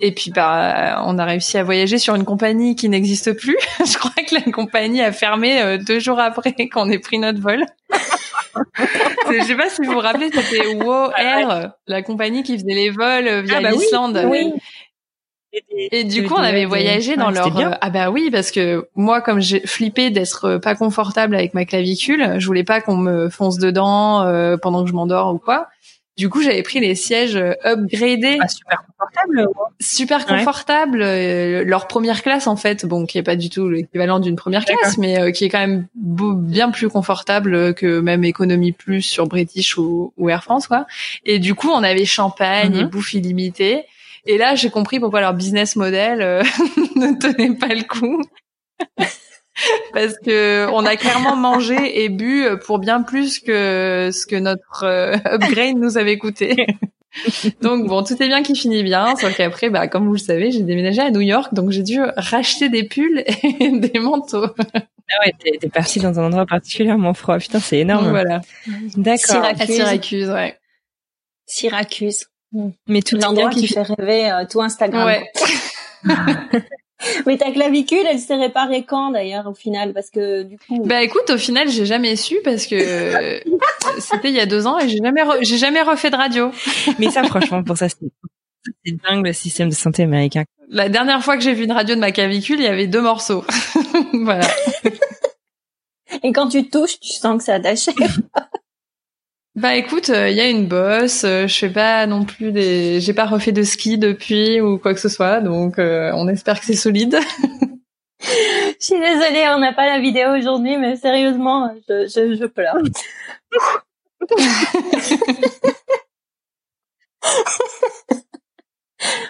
et puis bah on a réussi à voyager sur une compagnie qui n'existe plus. Je crois que la compagnie a fermé euh, deux jours après qu'on ait pris notre vol. Je sais pas si vous vous rappelez, c'était Wo Air, la compagnie qui faisait les vols euh, via ah bah l'Islande. Oui, Et du coup, on avait voyagé dans leur ah bah oui parce que moi comme j'ai flippé d'être pas confortable avec ma clavicule, je voulais pas qu'on me fonce dedans pendant que je m'endors ou quoi. Du coup, j'avais pris les sièges euh, upgradés. Ah, super confortable. Super confortable. Euh, leur première classe, en fait, bon, qui est pas du tout l'équivalent d'une première classe, mais euh, qui est quand même bien plus confortable que même Economy Plus sur British ou, Air France, quoi. Et du coup, on avait champagne et mhm. bouffe illimitée. Et là, j'ai compris pourquoi leur business model ne tenait pas le coup. parce que on a clairement mangé et bu pour bien plus que ce que notre euh, upgrade nous avait coûté. donc bon, tout est bien qui finit bien, sauf qu'après, bah, comme vous le savez, j'ai déménagé à New York, donc j'ai dû racheter des pulls et des manteaux. Ah ouais, t'es, parti dans un endroit particulièrement froid. Putain, c'est énorme. voilà. D'accord. Syracuse. Syracuse, ouais. Syracuse. Mais tout l'endroit qui fait rêver euh, tout Instagram. Ouais. Mais ta clavicule, elle s'est réparée quand d'ailleurs au final? Parce que du coup. Bah écoute, au final, j'ai jamais su parce que c'était il y a deux ans et j'ai jamais j'ai jamais refait de radio. Mais ça, franchement, pour ça, c'est dingue le système de santé américain. La dernière fois que j'ai vu une radio de ma clavicule, il y avait deux morceaux. voilà. Et quand tu touches, tu sens que c'est attaché. Bah écoute, il euh, y a une bosse. Euh, je fais pas non plus des, j'ai pas refait de ski depuis ou quoi que ce soit, donc euh, on espère que c'est solide. je suis désolée, on n'a pas la vidéo aujourd'hui, mais sérieusement, je, je, je pleure.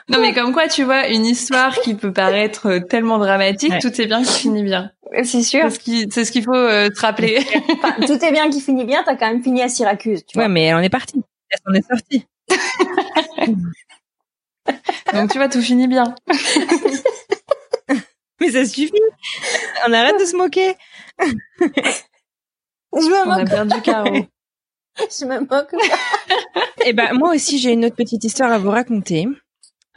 non mais comme quoi, tu vois, une histoire qui peut paraître tellement dramatique, tout est bien qui finit bien. C'est sûr. C'est ce qu'il ce faut euh, te rappeler. tout est bien qui finit bien. T'as quand même fini à Syracuse. Tu ouais, mais elle en est partie. Elle s'en est sortie. Donc tu vois, tout finit bien. mais ça suffit. On arrête de se moquer. Je me moque. On a perdu Caro. Je me moque. Eh ben moi aussi j'ai une autre petite histoire à vous raconter.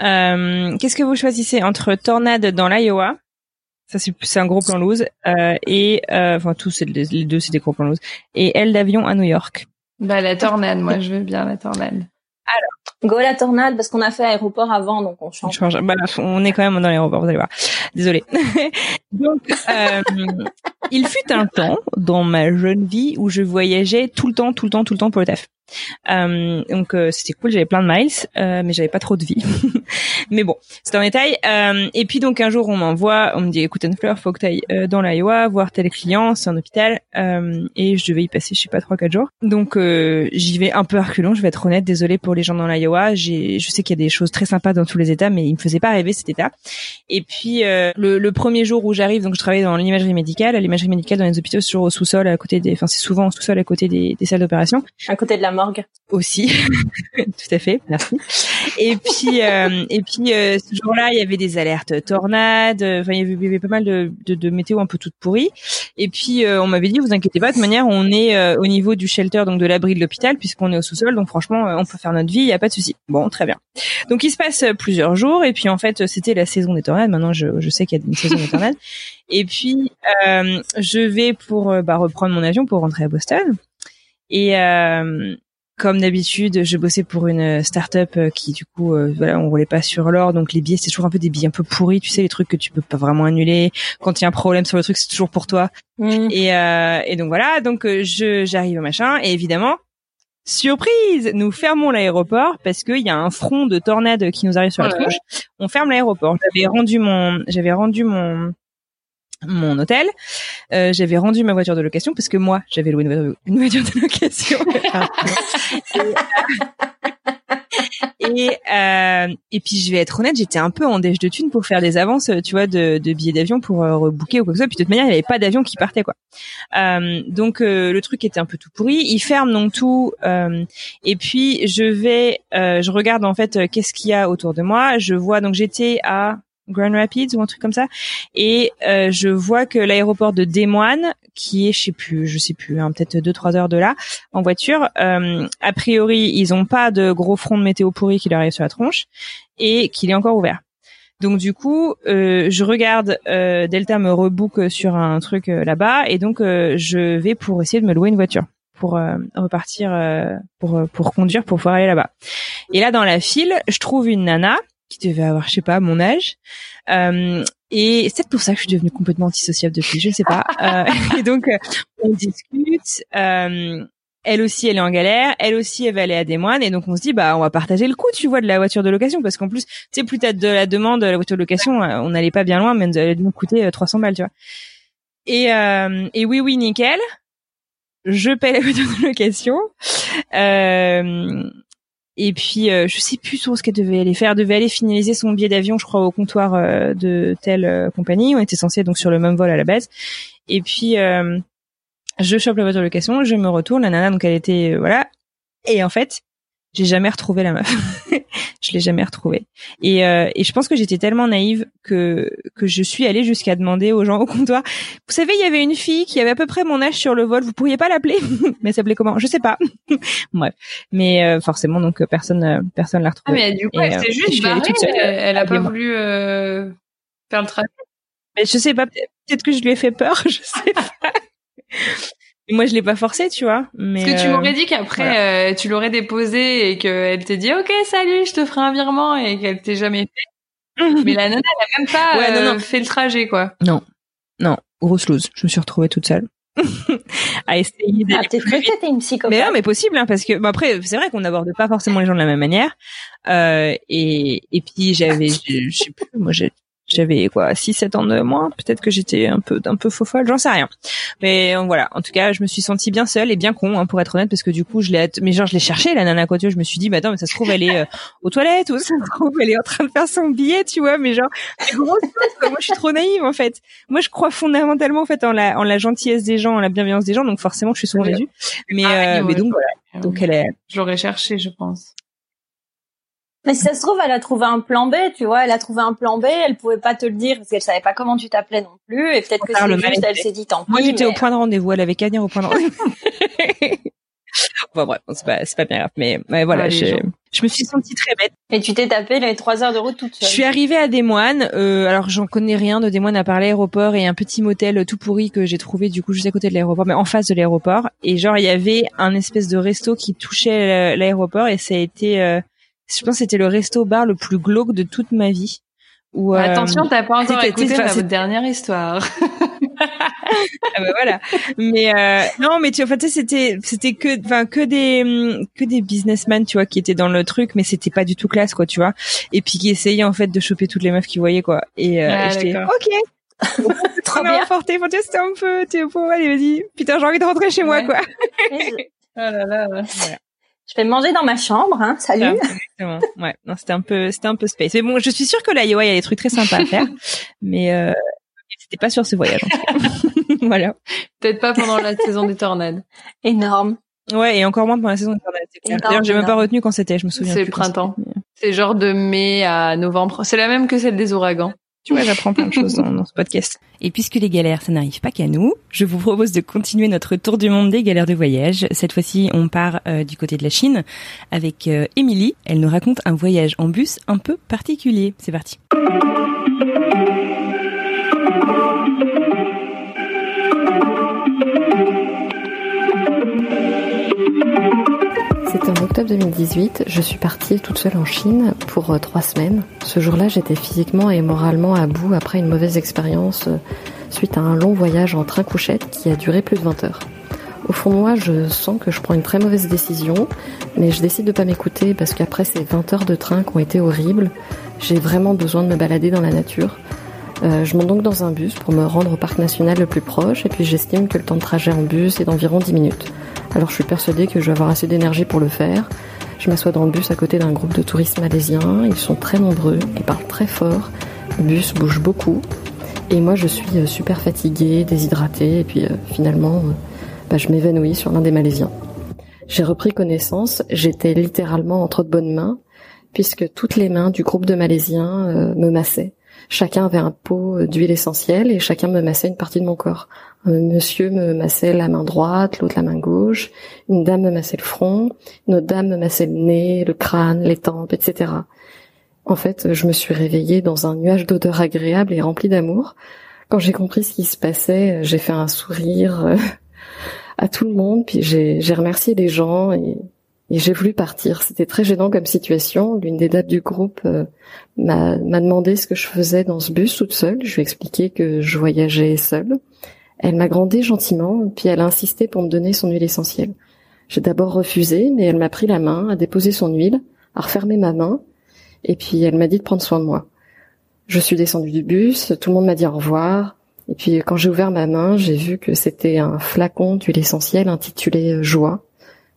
Euh, Qu'est-ce que vous choisissez entre tornade dans l'Iowa? Ça c'est un gros plan loose euh, et euh, enfin tous les deux c'est des gros plans loose et aile d'avion à New York. Bah la tornade, moi je veux bien la tornade. Alors, go la tornade parce qu'on a fait aéroport avant, donc on change. On, change. Bah, on est quand même dans l'aéroport, vous allez voir. Désolée. donc, euh, il fut un temps dans ma jeune vie où je voyageais tout le temps, tout le temps, tout le temps pour le taf. Euh, donc euh, c'était cool, j'avais plein de miles, euh, mais j'avais pas trop de vie. mais bon, c'est un détail. Euh, et puis donc un jour on m'envoie, on me dit écoute Anne Fleur, faut que t'ailles euh, dans l'Iowa voir tel client, c'est un hôpital, et je devais y passer, je sais pas trois quatre jours. Donc j'y vais un peu reculons, je vais être honnête, désolée pour les gens dans l'Iowa. J'ai, je sais qu'il y a des choses très sympas dans tous les États, mais il me faisait pas rêver cet État. Et puis le, le, premier jour où j'arrive, donc je travaille dans l'imagerie médicale, l'imagerie médicale dans les hôpitaux, c'est toujours au sous-sol, à côté des, enfin c'est souvent au sous-sol à côté des, des salles d'opération. À côté de la morgue. Aussi. Tout à fait. Merci. Et puis euh, et puis euh, ce jour-là il y avait des alertes tornades. Enfin il y avait, pas mal de, de, de, météo un peu toutes pourries. Et puis euh, on m'avait dit vous inquiétez pas de toute manière on est au niveau du shelter donc de l'abri de l'hôpital puisqu'on est au sous-sol. Donc franchement on peut faire notre vie il y a pas de souci. Bon très bien. Donc il se passe plusieurs jours. Et puis en fait c'était la saison des tornades. Maintenant je, je sais qu'il y a une saison des tornades et puis je vais pour bah, reprendre mon avion pour rentrer à Boston et euh, comme d'habitude, je bossais pour une start-up euh, qui du coup euh, voilà, on roulait pas sur l'or donc les billets c'est toujours un peu des billets un peu pourris, tu sais les trucs que tu peux pas vraiment annuler. Quand il y a un problème sur le truc, c'est toujours pour toi. Mm. Et euh, et donc voilà, donc je j'arrive au machin et évidemment Surprise Nous fermons l'aéroport parce qu'il y a un front de tornade qui nous arrive sur la tronche. On ferme l'aéroport. J'avais rendu mon, j'avais rendu mon, mon hôtel. Euh, j'avais rendu ma voiture de location parce que moi, j'avais loué une voiture, de location. et euh, et puis je vais être honnête, j'étais un peu en déche de thunes pour faire des avances, tu vois, de, de billets d'avion pour euh, rebooker ou quoi que ce soit. Puis de toute manière, il n'y avait pas d'avion qui partait quoi. Euh, donc euh, le truc était un peu tout pourri. Ils ferment donc tout. Euh, et puis je vais, je regarde en fait qu'est-ce qu'il y a autour de moi. Je vois donc j'étais à Grand Rapids ou un truc comme ça. Et euh, je vois que l'aéroport de Des Moines, qui est, je sais plus, je sais plus, hein, peut-être deux trois heures de là, en voiture. Euh, a priori, ils ont pas de gros front de météo pourri qui leur arrive sur la tronche et qu'il est encore ouvert. Donc du coup, euh, je regarde Delta me rebook sur un truc là-bas et donc je vais pour essayer de me louer une voiture pour repartir pour pour conduire pour pouvoir aller là-bas. Et là dans la file, je trouve une nana qui devait avoir, je sais pas, mon âge. Euh, et c'est peut-être pour ça que je suis devenue complètement antisociable depuis, je ne sais pas. Euh, et donc, euh, on discute. Euh, elle aussi, elle est en galère. Elle aussi, elle va aller à des moines. Et donc, on se dit, bah, on va partager le coût, tu vois, de la voiture de location. Parce qu'en plus, tu sais, plus t'as de la demande de la voiture de location, on n'allait pas bien loin, mais elle allait nous coûter 300 balles, tu vois. Et, et oui, oui, nickel. Je paie la voiture de location. Euh, et puis, euh, je sais plus sur ce qu'elle devait aller faire. Elle devait aller finaliser son billet d'avion, je crois, au comptoir euh, de telle euh, compagnie. On était censé donc sur le même vol à la base. Et puis, je chope la voiture de location, je me retourne. La nana, donc elle était voilà. Et en fait, j'ai jamais retrouvé la meuf. je l'ai jamais retrouvée. Et, euh, et je pense que j'étais tellement naïve que que je suis allée jusqu'à demander aux gens au comptoir. Vous savez, il y avait une fille qui avait à peu près mon âge sur le vol. Vous pourriez pas l'appeler Mais elle s'appelait comment? Je sais pas. Bref. Mais euh, forcément, donc euh, personne euh, personne l'a retrouvée. Ah mais du coup, elle s'est juste barrée. Elle, elle a pas voulu faire le travail. Mais je sais pas. Peut-être que je lui ai fait peur. Je sais pas moi, je l'ai pas forcé, tu vois. Mais Parce que tu m'aurais dit qu'après, euh, tu l'aurais déposé et qu'elle t'ait dit, OK, salut, je te ferai un virement et qu'elle t'ait jamais fait. Mais la nana, elle a même pas ouais, non, non. fait le trajet, quoi. Non, non, grosse loose. Je me suis retrouvée toute seule. à essayer ah, t'es que une psychopathe mais non mais possible hein, parce que bah, après c'est vrai qu'on n'aborde pas forcément les gens de la même manière euh, et et puis j'avais je sais plus moi j'ai j'avais quoi 6 7 ans de moins peut-être que j'étais un peu un peu faux folle j'en sais rien. Mais euh, voilà. En tout cas je me suis sentie bien seule et bien con hein, pour être honnête parce que du coup je l'ai mais genre je l'ai cherché la nana quoi tu vois. Je me suis dit bah attends mais ça se trouve elle est euh, aux toilettes ou ça se trouve elle est en train de faire son billet tu vois. Mais genre moi je suis trop naïve en fait. Moi je crois fondamentalement en fait en la en la gentillesse des gens en la bienveillance des gens. Donc forcément je suis souvent déçue mais ah euh, mais donc voilà. Donc elle est je l'aurais cherché je pense mais si ça se trouve, elle a trouvé un plan B, tu vois, elle a trouvé un plan B, elle pouvait pas te le dire parce qu'elle savait pas comment tu t'appelais non plus, et peut-être que c'est juste, elle s'est dit tant pis. Moi, j'étais au point de rendez-vous, elle avait qu'à venir au point de rendez-vous. bon, bref, c'est pas, c'est pas bien grave, mais, mais voilà, je, je, me suis sentie très bête. Et tu t'es tapé les trois heures de route toute seule. Je suis arrivée à Des Moines, euh, alors j'en connais rien de Des Moines à part l'aéroport et un petit motel tout pourri que j'ai trouvé du coup juste à côté de l'aéroport, mais en face de l'aéroport. Et genre, il y avait un espèce de resto qui touchait l'aéroport et ça a été, euh, je pense que c'était le resto bar le plus glauque de toute ma vie. Où, Attention, euh, t'as pas encore écouté ma dernière histoire. ah bah voilà. Mais euh, non, mais tu en fait c'était c'était que enfin que des que des businessmen, tu vois, qui étaient dans le truc, mais c'était pas du tout classe quoi, tu vois. Et puis qui essayaient en fait de choper toutes les meufs qu'ils voyaient quoi. Et, euh, ah, j'étais OK. Trop bien. Forté, c'était un peu, tu bon, allez, vas-y. Putain, j'ai envie de rentrer chez moi, quoi. oh là là. Voilà. Je vais manger dans ma chambre, hein. Salut. exactement. Ouais. Non, c'était un peu, c'était un peu space. Mais bon, je suis sûre que là, il y a des trucs très sympas à faire. mais euh, c'était pas sur ce voyage. voilà. Peut-être pas pendant la saison des tornades. Énorme. Ouais, et encore moins pendant la saison des tornades. D'ailleurs, j'ai même pas retenu quand c'était. Je me souviens. C'est le printemps. C'est genre de mai à novembre. C'est la même que celle des ouragans. Tu vois, j'apprends plein de choses dans, ce podcast. Et puisque les galères, ça n'arrive pas qu'à nous, je vous propose de continuer notre tour du monde des galères de voyage. Cette fois-ci, on part euh, du côté de la Chine avec euh, Émilie. Elle nous raconte un voyage en bus un peu particulier. C'est parti. C'était en octobre 2018. Je suis partie toute seule en Chine pour euh, trois semaines. Ce jour-là, j'étais physiquement et moralement à bout après une mauvaise expérience euh, suite à un long voyage en train couchette qui a duré plus de 20 heures. Au fond de moi, je sens que je prends une très mauvaise décision, mais je décide de pas m'écouter parce qu'après ces 20 heures de train qui ont été horribles, j'ai vraiment besoin de me balader dans la nature. Euh, je monte donc dans un bus pour me rendre au parc national le plus proche et puis j'estime que le temps de trajet en bus est d'environ 10 minutes. Alors je suis persuadée que je vais avoir assez d'énergie pour le faire. Je m'assois dans le bus à côté d'un groupe de touristes malaisiens. Ils sont très nombreux, ils parlent très fort. Le bus bouge beaucoup. Et moi je suis euh, super fatiguée, déshydratée et puis euh, finalement bah, je m'évanouis sur l'un des Malaisiens. J'ai repris connaissance, j'étais littéralement entre de bonnes mains puisque toutes les mains du groupe de Malaisiens me massaient. Chacun avait un pot d'huile essentielle et chacun me massait une partie de mon corps. Un monsieur me massait la main droite, l'autre la main gauche, une dame me massait le front, une autre dame me massait le nez, le crâne, les tempes, etc. En fait, je me suis réveillée dans un nuage d'odeurs agréables et rempli d'amour. Quand j'ai compris ce qui se passait, j'ai fait un sourire euh, à tout le monde, puis j'ai remercié les gens et et j'ai voulu partir. C'était très gênant comme situation. L'une des dates du groupe euh, m'a demandé ce que je faisais dans ce bus toute seule. Je lui ai expliqué que je voyageais seule. Elle m'a grandé gentiment, puis elle a insisté pour me donner son huile essentielle. J'ai d'abord refusé, mais elle m'a pris la main, a déposé son huile, a refermé ma main, et puis elle m'a dit de prendre soin de moi. Je suis descendue du bus, tout le monde m'a dit au revoir, et puis quand j'ai ouvert ma main, j'ai vu que c'était un flacon d'huile essentielle intitulé Joie.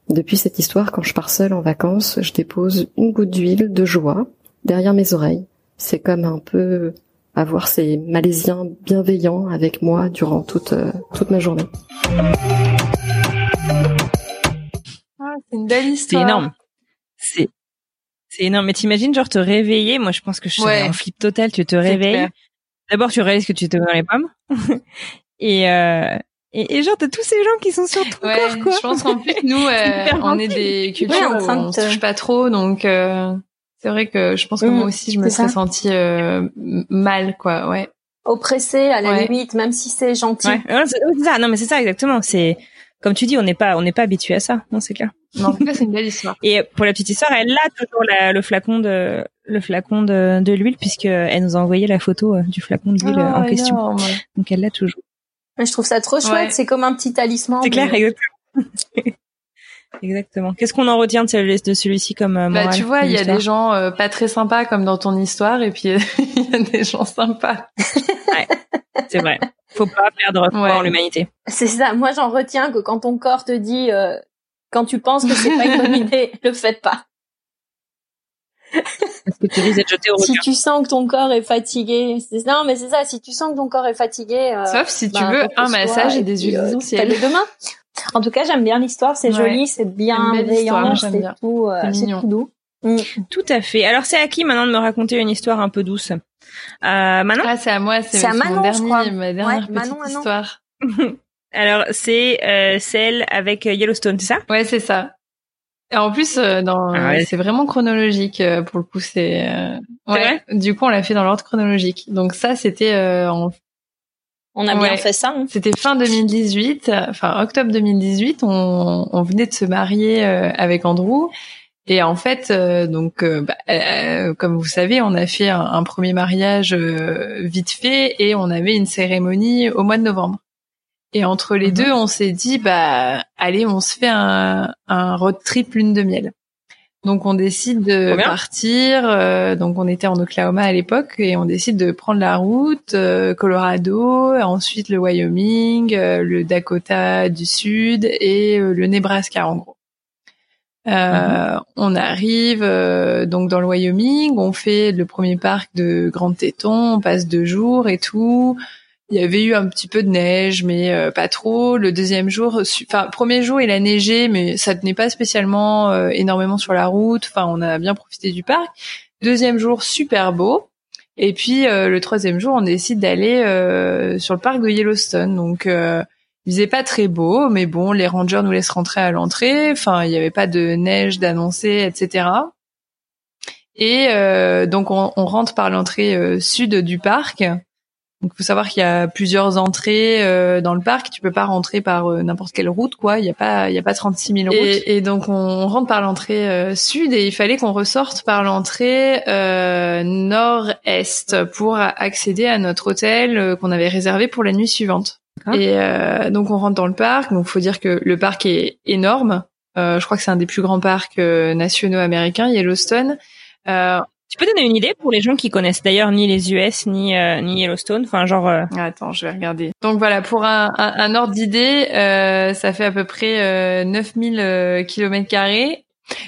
Depuis cette histoire, quand je pars seule en vacances, je dépose une goutte d'huile de joie derrière mes oreilles. C'est comme un peu avoir ces Malaisiens bienveillants avec moi durant toute, euh, toute ma journée. Ah, c'est une belle histoire. C'est énorme. C'est, c'est énorme. Mais t'imagines, genre, te réveiller. Moi, je pense que je serais en flip total. Tu te réveilles. D'abord, tu réalises que tu étais dans les pommes. et, euh, et, et genre, t'as tous ces gens qui sont sur ton ouais, corps, quoi. Je pense qu'en plus, nous, euh, on est des cultures où on se touche pas trop, donc euh, c'est vrai que je pense que moi mm, aussi, je me serais sentie euh, mal, quoi, ouais. Oppressée, à la limite, même si c'est gentil. Ouais. c'est ça. Non, mais c'est ça, exactement. C'est comme tu dis, on n'est pas, on n'est pas habitué à ça. Non, c'est clair. Non, en tout cas, c'est une belle histoire. Et pour la petite histoire, elle a toujours la, le flacon de le flacon de, de l'huile puisque elle nous a envoyé la photo du flacon d'huile en oh, question. Donc elle l'a toujours. Je trouve ça trop chouette. C'est comme un petit talisman. C'est clair, exactement. Exactement. Qu'est-ce qu'on en retient de celui-ci comme euh, Bah tu vois, il y a des gens euh, pas très sympas comme dans ton histoire et puis il y a des gens sympas. ouais, c'est vrai. Faut pas perdre foi en l'humanité. C'est ça. Moi, j'en retiens que quand ton corps te dit, euh, quand tu penses que c'est pas une bonne idée, le faites pas. Parce que tu risques d'être jeté au Si tu sens que ton corps est fatigué, non mais c'est ça. Si tu sens que ton corre est fatigué, sauf si tu bah, veux un massage et, des huiles essentielles. demain. En tout cas, j'aime bien l'histoire, c'est joli, c'est bienveillant, c'est tout, euh, c'est tout doux. Mm. Tout à fait. Alors c'est à qui maintenant de me raconter une histoire un peu douce? Euh, Manon? Ah c'est à moi, c'est mon dernier, ma dernière petite histoire. Alors c'est euh, celle avec Yellowstone, c'est ça? Ouais, c'est ça. Et en plus, euh, dans, ah c'est vraiment chronologique pour le coup. C'est ouais. Du coup, on l'a fait dans l'ordre chronologique. Donc ça, c'était en on a bien fait ça. Hein. C'était fin 2018, enfin octobre 2018. On, on venait de se marier euh, avec Andrew. Et en fait, euh, donc, euh, bah, comme vous savez, on a fait un, premier mariage vite fait et on avait une cérémonie au mois de novembre. Et entre les mhm. deux, on s'est dit, bah, allez, on se fait un, un road trip lune de miel. Donc on décide de partir. Euh, donc on était en Oklahoma à l'époque et on décide de prendre la route euh, Colorado, ensuite le Wyoming, euh, le Dakota du Sud et le Nebraska en gros. Mhm. On arrive donc dans le Wyoming, on fait le premier parc de Grand Téton, on passe deux jours et tout. Il y avait eu un petit peu de neige, mais euh, pas trop. Le deuxième jour, enfin premier jour, il a neigé, mais ça tenait pas spécialement euh, énormément sur la route. Enfin, on a bien profité du parc. Deuxième jour, super beau. Et puis euh, le troisième jour, on décide d'aller sur le parc de Yellowstone. Donc il faisait pas très beau, mais bon, les rangers nous laissent rentrer à l'entrée. Enfin, il n'y avait pas de neige d'annoncer, etc. Et donc on, on, rentre par l'entrée sud du parc. Donc, il faut savoir qu'il y a plusieurs entrées euh, dans le parc. Tu peux pas rentrer par euh, n'importe quelle route, quoi. Il y a pas, il y a pas 36 000 routes. Et, et donc, on rentre par l'entrée euh, sud et il fallait qu'on ressorte par l'entrée nord-est pour accéder à notre hôtel qu'on avait réservé pour la nuit suivante. Et donc, on rentre dans le parc. Donc, faut dire que le parc est énorme. je crois que c'est un des plus grands parcs nationaux américains, Yellowstone. Euh, tu peux donner une idée pour les gens qui connaissent d'ailleurs ni les US ni euh, ni Yellowstone, enfin genre. Euh... Attends, je vais regarder. Donc voilà, pour un, un, ordre d'idée, euh, ça fait à peu près euh, 9000 kilomètres carrés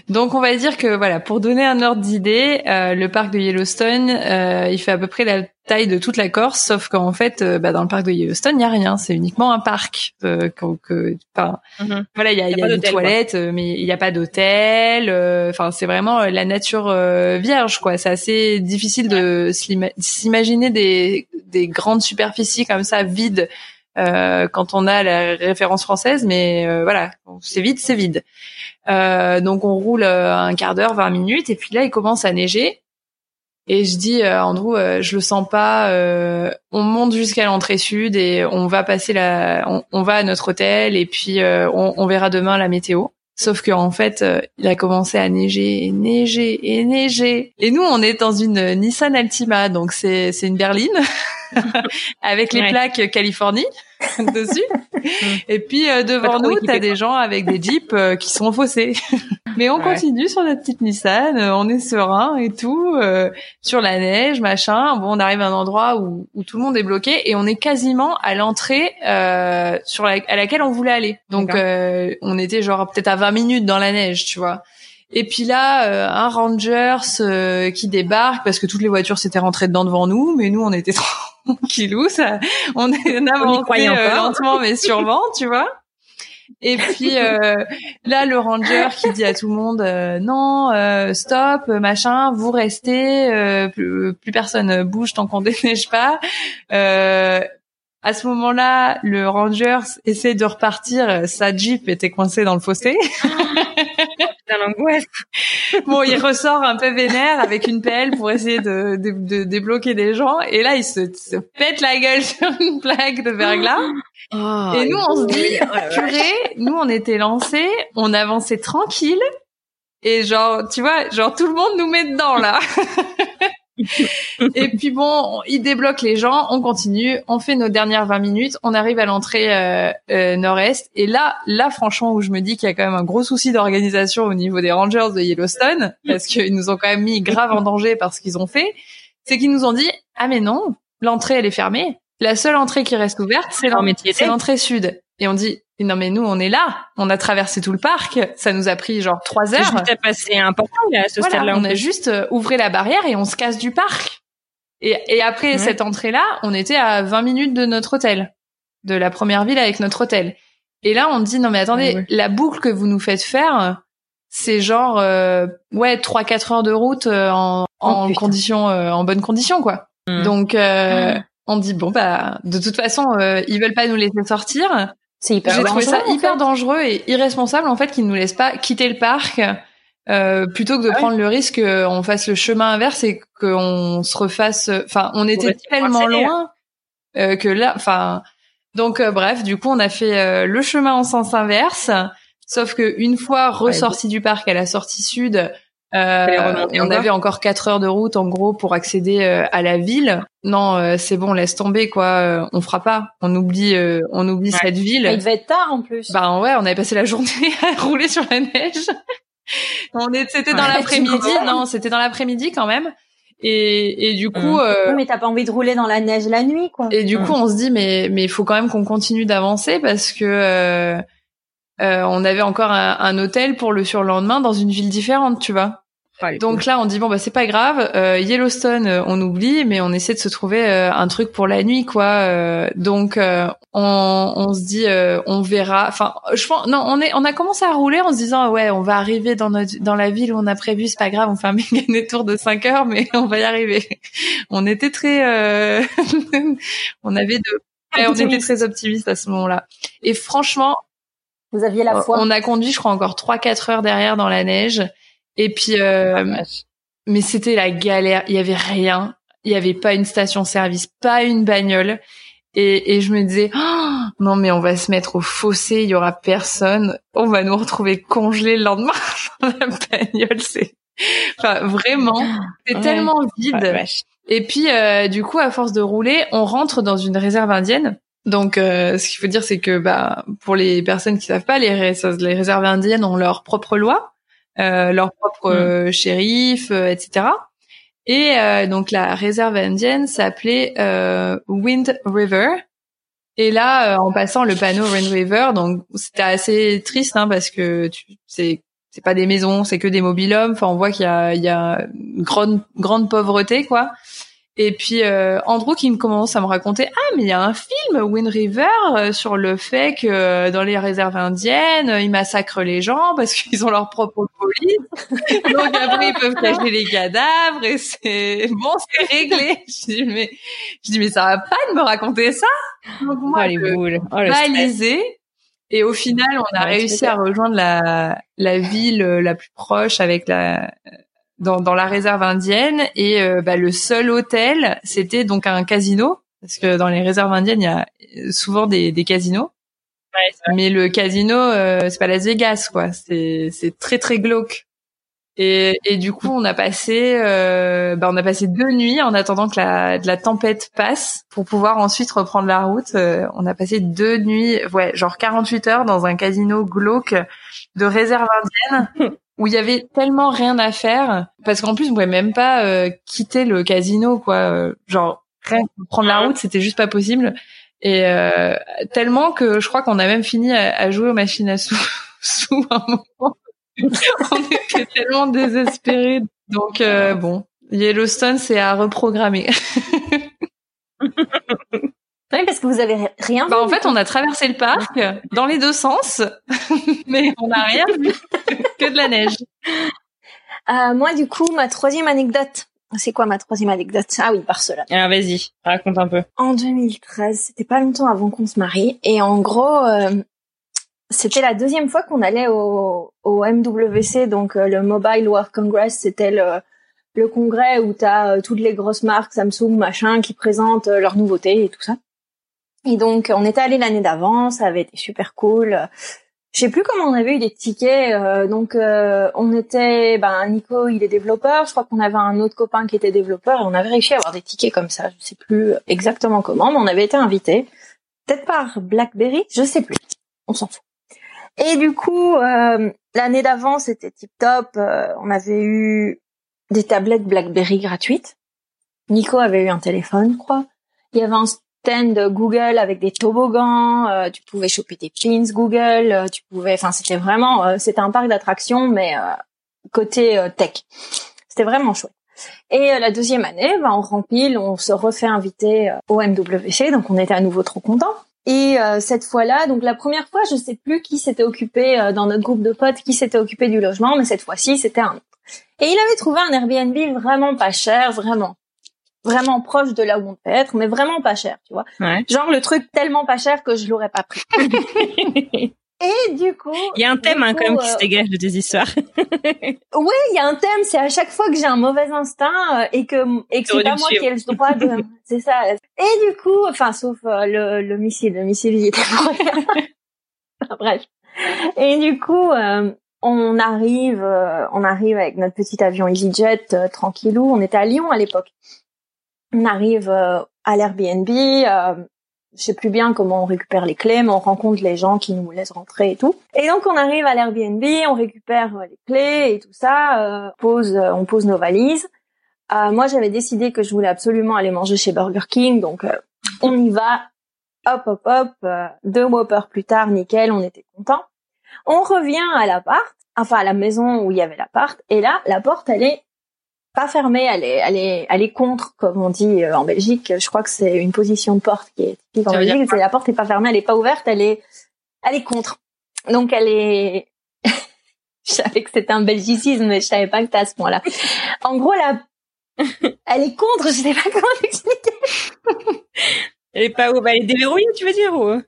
donc on va dire que voilà, pour donner un ordre d'idée, euh, le parc de Yellowstone, euh, il fait à peu près la taille de toute la Corse, sauf qu'en fait, euh, bah, dans le parc de Yellowstone, il y a rien, c'est uniquement un parc. donc, mhm. voilà, il y a, y a, des toilettes, mais il n'y a pas d'hôtel. Enfin, c'est vraiment la nature vierge, quoi. C'est assez difficile de s'imaginer des, des grandes superficies comme ça vides. quand on a la référence française, mais voilà, c'est vide, c'est vide. Euh, donc on roule euh, un quart d'heure, 20 minutes, et puis là il commence à neiger. Et je dis euh, Andrew, euh, je le sens pas. on monte jusqu'à l'entrée sud et on va passer la, on, va à notre hôtel et puis on, on, verra demain la météo. Sauf que en fait, il a commencé à neiger et neiger et neiger. Et nous, on est dans une Nissan Altima, donc c'est c'est une berline avec les plaques Californie. dessus. Et puis euh, devant nous, t'as des gens avec des jeeps euh, qui sont faussés. Mais on continue sur notre petite Nissan, euh, on est serein et tout, sur la neige, machin. Bon, on arrive à un endroit où, où tout le monde est bloqué et on est quasiment à l'entrée sur à laquelle on voulait aller. Donc on était genre peut-être à 20 minutes dans la neige, tu vois. Et puis là, un Rangers qui débarque parce que toutes les voitures s'étaient rentrées dedans devant nous, mais nous on était kilou, ça, on est avancé euh, lentement mais sûrement, tu vois. Et puis euh, là, le ranger qui dit à tout le monde euh, non, stop, machin, vous restez, plus, personne bouge tant qu'on déneige pas. à ce moment-là, le ranger essaie de repartir, sa jeep était coincée dans le fossé. l'angoisse. bon, il ressort un peu vénère avec une pelle pour essayer de, de, de débloquer des gens. Et là, il se, se, pète la gueule sur une plaque de verglas. Oh, et nous, on se dit, purée, nous, on était lancés, on avançait tranquille. Et genre, tu vois, genre tout le monde nous met dedans là. et puis bon, il débloque les gens, on continue, on fait nos dernières 20 minutes, on arrive à l'entrée euh, euh, nord-est. Et là, là franchement, où je me dis qu'il y a quand même un gros souci d'organisation au niveau des Rangers de Yellowstone, parce qu'ils nous ont quand même mis grave en danger par ce qu'ils ont fait, c'est qu'ils nous ont dit, ah mais non, l'entrée elle est fermée. La seule entrée qui reste ouverte, c'est l'entrée sud. Et on dit, non mais nous on est là, on a traversé tout le parc, ça nous a pris genre trois heures. C'est passé important à ce stade-là. On a juste euh, ouvert la barrière et on se casse du parc. Et, et après cette entrée-là, on était à 20 minutes de notre hôtel, de la première ville avec notre hôtel. Et là on dit non mais attendez, la boucle que vous nous faites faire, c'est genre euh, ouais trois quatre heures de route euh, en, en oh, condition en bonne condition quoi. Mmh. Donc mmh. on dit bon bah de toute façon ils veulent pas nous laisser sortir c'est hyper J'ai trouvé ça hyper dangereux et irresponsable en fait qu'ils nous laissent pas quitter le parc euh, plutôt que de ah prendre le risque qu'on fasse le chemin inverse et qu'on se refasse. Enfin, on était tellement loin euh, que là. Enfin, donc euh, bref, du coup, on a fait euh, le chemin en sens inverse. Sauf que une fois ressorti du parc à la sortie sud, euh, on avait encore quatre heures de route en gros pour accéder euh, à la ville. Non, euh, c'est bon, laisse tomber quoi. Euh, on fera pas. On oublie, on oublie cette ville. Il devait être tard en plus. Bah ouais, on avait passé la journée à rouler sur la neige. on est, c'était dans l'après-midi. Non, c'était dans l'après-midi quand même. Et, et du coup, mmh. euh, mais t'as pas envie de rouler dans la neige la nuit, quoi. Et du mmh. coup, on se dit mais mais il faut quand même qu'on continue d'avancer parce que euh, euh, on avait encore un, un, hôtel pour le surlendemain dans une ville différente, tu vois. Donc là, on dit bon bah c'est pas grave, euh, Yellowstone, euh, on oublie, mais on essaie de se trouver euh, un truc pour la nuit, quoi. donc on, on, se dit, on verra. Enfin, je pense, non, on est, on a commencé à rouler en se disant ouais, on va arriver dans notre, dans la ville où on a prévu, c'est pas grave, on fait un méga tour de 5 heures, mais on va y arriver. On était très, on avait de, on était très optimistes à ce moment-là. Et franchement, vous aviez la foi. On a conduit, je crois, encore 3-4 heures derrière dans la neige. Et puis, euh, mais c'était la galère. Il y avait rien. Il y avait pas une station-service, pas une bagnole. Et, et je me disais, oh, non mais on va se mettre au fossé, il y aura personne. On va nous retrouver congelés le lendemain dans la bagnole. C'est, enfin vraiment, c'est tellement vide. et puis euh, du coup, à force de rouler, on rentre dans une réserve indienne. Donc, euh, ce qu'il faut dire, c'est que bah, pour les personnes qui savent pas, les, les réserves indiennes ont leur propre loi, euh, leur propre mm. euh, shérif, etc. Et donc la réserve indienne s'appelait Wind River. Et là, en passant le panneau Wind River, donc c'était assez triste hein, parce que c'est c'est pas des maisons, c'est que des mobilhommes. Enfin, on voit qu'il y a il y a une grande grande pauvreté quoi. Et puis euh, Andrew qui me commence à me raconter ah mais il y a un film Wind River euh, sur le fait que euh, dans les réserves indiennes ils massacrent les gens parce qu'ils ont leur propre police. Donc après ils peuvent cacher les cadavres et c'est bon c'est réglé je dis mais je dis mais ça va pas de me raconter ça donc moi oh, les boules. Oh, et au final on a réussi à rejoindre la la ville la plus proche avec la dans, dans la réserve indienne et euh, bah, le seul hôtel c'était donc un casino parce que dans les réserves indiennes il y a souvent des, des casinos. Ouais, mais le casino euh, c'est pas Las Vegas quoi. C'est c'est très très glauque. Et, et du coup on a passé euh, bah, on a passé deux nuits en attendant que la, la tempête passe pour pouvoir ensuite reprendre la route. Euh, on a passé deux nuits ouais genre 48 heures dans un casino glauque de réserve indienne où il y avait tellement rien à faire parce qu'en plus on pouvait même pas euh, quitter le casino quoi. Euh, genre rien prendre la route c'était juste pas possible. Et euh, tellement que je crois qu'on a même fini à, jouer aux machines à sous sous un moment. On était tellement désespérés. Donc bon. Yellowstone c'est à reprogrammer Oui, parce que vous avez rien bah, En fait, on a traversé le parc dans les deux sens, mais on n'a rien vu que de la neige. Euh, moi, du coup, ma troisième anecdote. C'est quoi ma troisième anecdote? Ah oui, Barcelone. Alors vas-y, raconte un peu. En 2013, c'était pas longtemps avant qu'on se marie, et en gros, euh, c'était la deuxième fois qu'on allait au, au MWC, donc euh, le Mobile World Congress. C'était le, le congrès où tu as toutes les grosses marques Samsung, machin, qui présentent leurs nouveautés et tout ça. Et donc, on était allé l'année d'avant, ça avait été super cool. je sais plus comment on avait eu des tickets. Euh, donc euh, on était, ben Nico, il est développeur. Je crois qu'on avait un autre copain qui était développeur et on avait réussi à avoir des tickets comme ça. Je sais plus exactement comment, mais on avait été invités. Peut-être par BlackBerry, je sais plus. On s'en fout. Et du coup, euh, l'année d'avant, c'était tip top. on avait eu des tablettes BlackBerry gratuites. Nico avait eu un téléphone, je crois. Il y avait un de Google avec des toboggans, euh, tu pouvais choper des pins Google, euh, tu pouvais, enfin c'était vraiment, euh, c'était un parc d'attractions mais côté tech. C'était vraiment chouette. Et la deuxième année, bah, on rempile, on se refait inviter au MWC, donc on était à nouveau trop contents. Et cette fois-là, donc la première fois, je sais plus qui s'était occupé dans notre groupe de potes, qui s'était occupé du logement, mais cette fois-ci, c'était un autre. Et il avait trouvé un Airbnb vraiment pas cher, vraiment vraiment proche de là où on peut être, mais vraiment pas cher, tu vois. Genre le truc tellement pas cher que je l'aurais pas pris. Et du coup, il y a un thème hein, quand même qui se euh, dégage de tes histoires. oui, il y a un thème. C'est à chaque fois que j'ai un mauvais instinct euh, et que et que c'est pas moi qui ai le droit de. c'est ça. Et du coup, enfin, sauf euh, le, le missile, le missile il était enfin, bref. Et du coup, on arrive, on arrive avec notre petit avion EasyJet tranquillou. On était à Lyon à l'époque on arrive euh, à l'Airbnb, euh, je sais plus bien comment on récupère les clés, mais on rencontre les gens qui nous laissent rentrer et tout. Et donc on arrive à l'Airbnb, on récupère euh, les clés et tout ça, euh, pose, on pose nos valises. moi j'avais décidé que je voulais absolument aller manger chez Burger King, donc on y va. Hop hop hop, deux Whopper plus tard, nickel, on était content. On revient à l'appart, enfin à la maison où il y avait l'appart, et là la porte elle est pas fermée, elle est, elle est, elle est contre, comme on dit euh, en Belgique. Je crois que c'est une position de porte qui est typique en Belgique. La porte est pas fermée, elle est pas ouverte, elle est, elle est contre. Donc elle est. je savais que c'était un belgicisme, mais je savais pas que à ce point-là. En gros, la, elle est contre. Je sais pas comment l'expliquer. elle est pas, elle est déverrouillée, tu veux dire ou...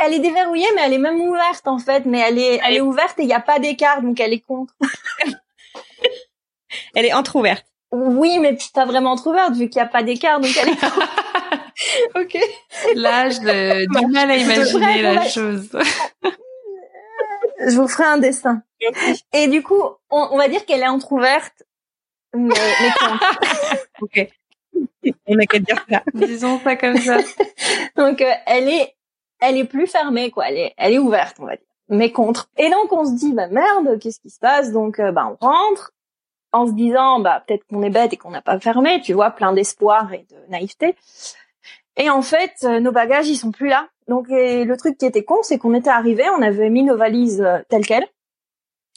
Elle est déverrouillée, mais elle est même ouverte en fait. Mais elle est, elle est ouverte et il n'y a pas d'écart, donc elle est contre. elle est entrouverte. Oui, mais pas vraiment ouverte vu qu'il n'y a pas d'écart, donc elle est. ok. Là, j'ai du mal à imaginer la chose. je vous ferai un dessin. Et du coup, on, va dire qu'elle est entrouverte, mais, mais ok. On n'a qu'à dire ça. Disons ça comme ça. donc, euh, elle est, elle est plus fermée, quoi. Elle est, elle est ouverte, on va dire. Mais contre. Et donc, on se dit, bah merde, qu'est-ce qui se passe? Donc, euh, bah, on rentre en se disant bah peut-être qu'on est bête et qu'on n'a pas fermé, tu vois, plein d'espoir et de naïveté. Et en fait, euh, nos bagages ils sont plus là. Donc le truc qui était con, c'est qu'on était arrivé, on avait mis nos valises euh, telles quelles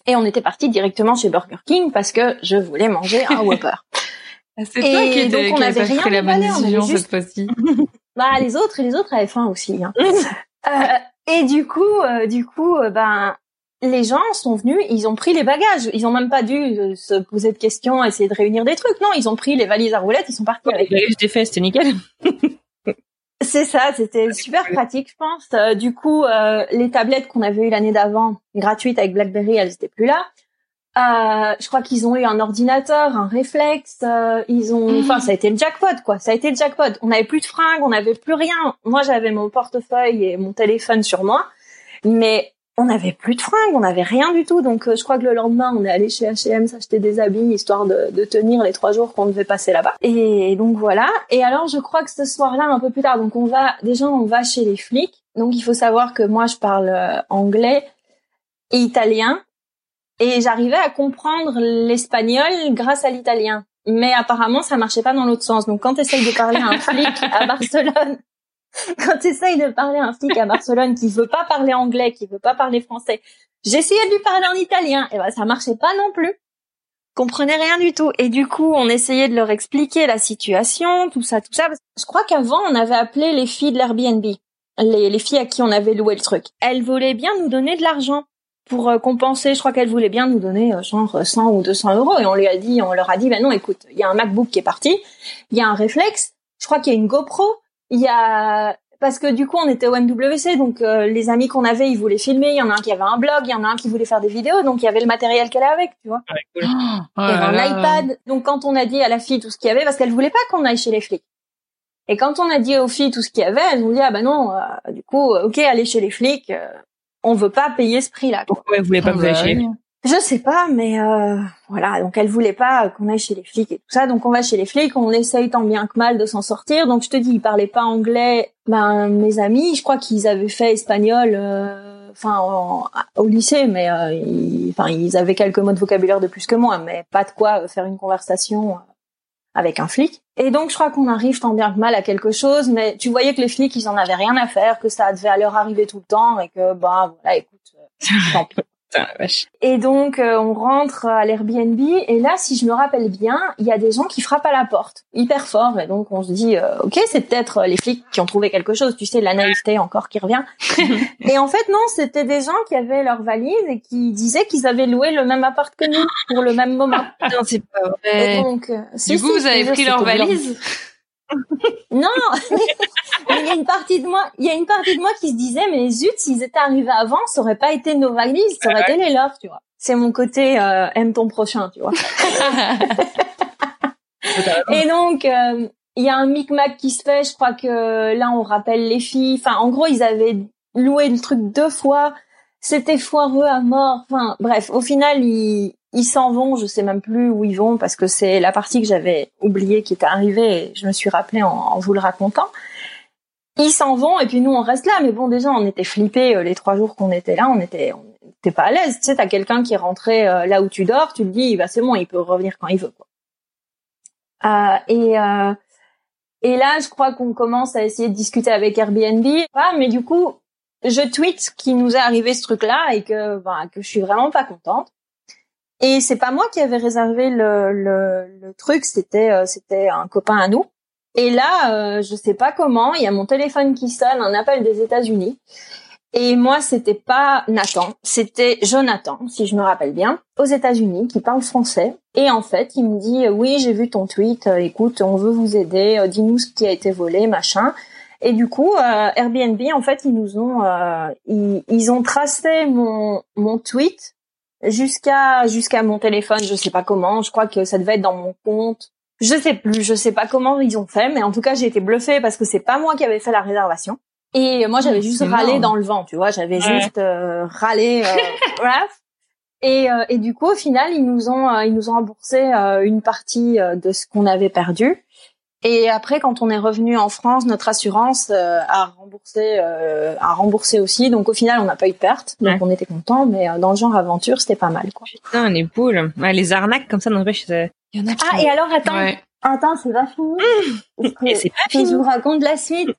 et on était parti directement chez Burger King parce que je voulais manger un Whopper. Ah, c'est toi qui, donc, on avait rien pris la bonne décision cette fois-ci. bah les autres et les autres avaient faim aussi. Hein. euh, et du coup, euh, du coup, ben les gens sont venus, ils ont pris les bagages. Ils ont même pas dû euh, se poser de questions, essayer de réunir des trucs. Non, ils ont pris les valises à roulettes, ils sont partis avec. Les bagages faits, c'était nickel. C'est ça, c'était super pratique, je pense. Euh, du coup, euh, les tablettes qu'on avait eues l'année d'avant, gratuites avec BlackBerry, elles étaient plus là. je crois qu'ils ont eu un ordinateur, un réflexe. ils ont, enfin, ça a été le jackpot, quoi. Ça a été le jackpot. On n'avait plus de fringues, on n'avait plus rien. Moi, j'avais mon portefeuille et mon téléphone sur moi, mais on n'avait plus de fringues, on n'avait rien du tout. Donc euh, je crois que le lendemain, on est allé chez H&M s'acheter des habits histoire de, tenir les trois jours qu'on devait passer là-bas. Et donc voilà. Et alors je crois que ce soir-là, un peu plus tard, donc on va déjà on va chez les flics. Donc il faut savoir que moi je parle euh, anglais et italien et j'arrivais à comprendre l'espagnol grâce à l'italien. Mais apparemment, ça marchait pas dans l'autre sens. Donc, quand tu essayes de parler à un flic à Barcelone quand tu essayes de parler à un flic à Barcelone qui veut pas parler anglais, qui veut pas parler français, j'essayais de lui parler en italien, et ben ça marchait pas non plus. Comprenait rien du tout. Et du coup, on essayait de leur expliquer la situation, tout ça, tout ça. Je crois qu'avant, on avait appelé les filles de l'Airbnb, les, les filles à qui on avait loué le truc. Elles voulaient bien nous donner de l'argent pour euh, compenser. Je crois qu'elles voulaient bien nous donner euh, genre 100 ou 200 euros. Et on lui a dit, on leur a dit, ben non, écoute, il y a un MacBook qui est parti, il y a un réflexe, je crois qu'il y a une GoPro, il y a parce que du coup on était au MWC donc euh, les amis qu'on avait ils voulaient filmer. Il y en a un qui avait un blog il y en a un qui voulait faire des vidéos donc il y avait le matériel qu'elle avait avec tu vois. Ouais, cool. il y avait un iPad donc quand on a dit à la fille tout ce qu'il y avait parce qu'elle voulait pas qu'on aille chez les flics. Et quand on a dit aux filles tout ce qu'il y avait elles ont dit ah bah non euh, du coup ok allez chez les flics euh, on veut pas payer ce prix-là. Pourquoi vous voulez pas vous acheter je sais pas, mais euh, voilà. Donc elle voulait pas qu'on aille chez les flics et tout ça. Donc on va chez les flics, on essaye tant bien que mal de s'en sortir. Donc je te dis, ils parlaient pas anglais. Ben mes amis, je crois qu'ils avaient fait espagnol, euh, enfin au lycée, mais euh, ils, ils avaient quelques mots de vocabulaire de plus que moi, mais pas de quoi faire une conversation avec un flic. Et donc je crois qu'on arrive tant bien que mal à quelque chose, mais tu voyais que les flics ils en avaient rien à faire, que ça devait à leur arriver tout le temps et que bah voilà, écoute, tant pis. Et donc euh, on rentre à l'Airbnb et là, si je me rappelle bien, il y a des gens qui frappent à la porte, hyper fort. Et donc on se dit, euh, ok, c'est peut-être les flics qui ont trouvé quelque chose. Tu sais, la naïveté encore qui revient. et en fait non, c'était des gens qui avaient leur valise et qui disaient qu'ils avaient loué le même appart que nous pour le même moment. non, c'est pas vrai. Et donc, euh, du coup, vous avez pris leur valise non, il y a une partie de moi, il y a une partie de moi qui se disait, mais zut, s'ils étaient arrivés avant, ça aurait pas été nos valises, ça aurait été les leurs, tu vois. C'est mon côté euh, aime ton prochain, tu vois. Et donc, euh, il y a un micmac qui se fait. Je crois que là, on rappelle les filles. Enfin, en gros, ils avaient loué le truc deux fois. C'était foireux à mort. Enfin, bref, au final, ils, ils s'en vont, je sais même plus où ils vont parce que c'est la partie que j'avais oubliée qui était arrivée et je me suis rappelée en, vous le racontant. Ils s'en vont et puis nous on reste là. Mais bon, déjà on était flippés euh, les trois jours qu'on était là, on était, on était pas à l'aise. Tu sais, t'as quelqu'un qui est rentré euh, là où tu dors, tu te dis, bah c'est bon, il peut revenir quand il veut. Quoi. Euh, et euh, et là, je crois qu'on commence à essayer de discuter avec Airbnb. Ah, mais du coup, je tweet qu'il nous est arrivé ce truc-là et que, bah, que je suis vraiment pas contente. Et c'est pas moi qui avais réservé le, le, le truc, c'était euh, c'était un copain à nous. Et là, euh, je sais pas comment, il y a mon téléphone qui sonne, un appel des États-Unis. Et moi, c'était pas Nathan, c'était Jonathan, si je me rappelle bien, aux États-Unis, qui parle français. Et en fait, il me dit oui, j'ai vu ton tweet. Euh, écoute, on veut vous aider. Euh, dis-nous ce qui a été volé, machin. Et du coup, Airbnb, en fait, ils nous ont ils, ils ont tracé mon mon tweet jusqu'à jusqu'à mon téléphone, je sais pas comment, je crois que ça devait être dans mon compte. Je sais plus, je sais pas comment ils ont fait, mais en tout cas, j'ai été bluffée parce que c'est pas moi qui avais fait la réservation. Et moi, j'avais juste râlé dans le vent, tu vois, j'avais juste euh, râlé, euh, Et, euh, et du coup, au final, ils nous ont ils nous ont remboursé une partie de ce qu'on avait perdu. Et après, quand on est revenu en France, notre assurance euh, a remboursé, euh, a remboursé aussi. Donc au final, on n'a pas eu de perte, donc on était content. Mais euh, dans le genre aventure, c'était pas mal, quoi. Putain, les boules, les arnaques comme ça, n'empêche. Il y en a. Ah, et alors attends, attends, c'est pas fini. Mmh. c'est pas fini. Je vous raconte la suite.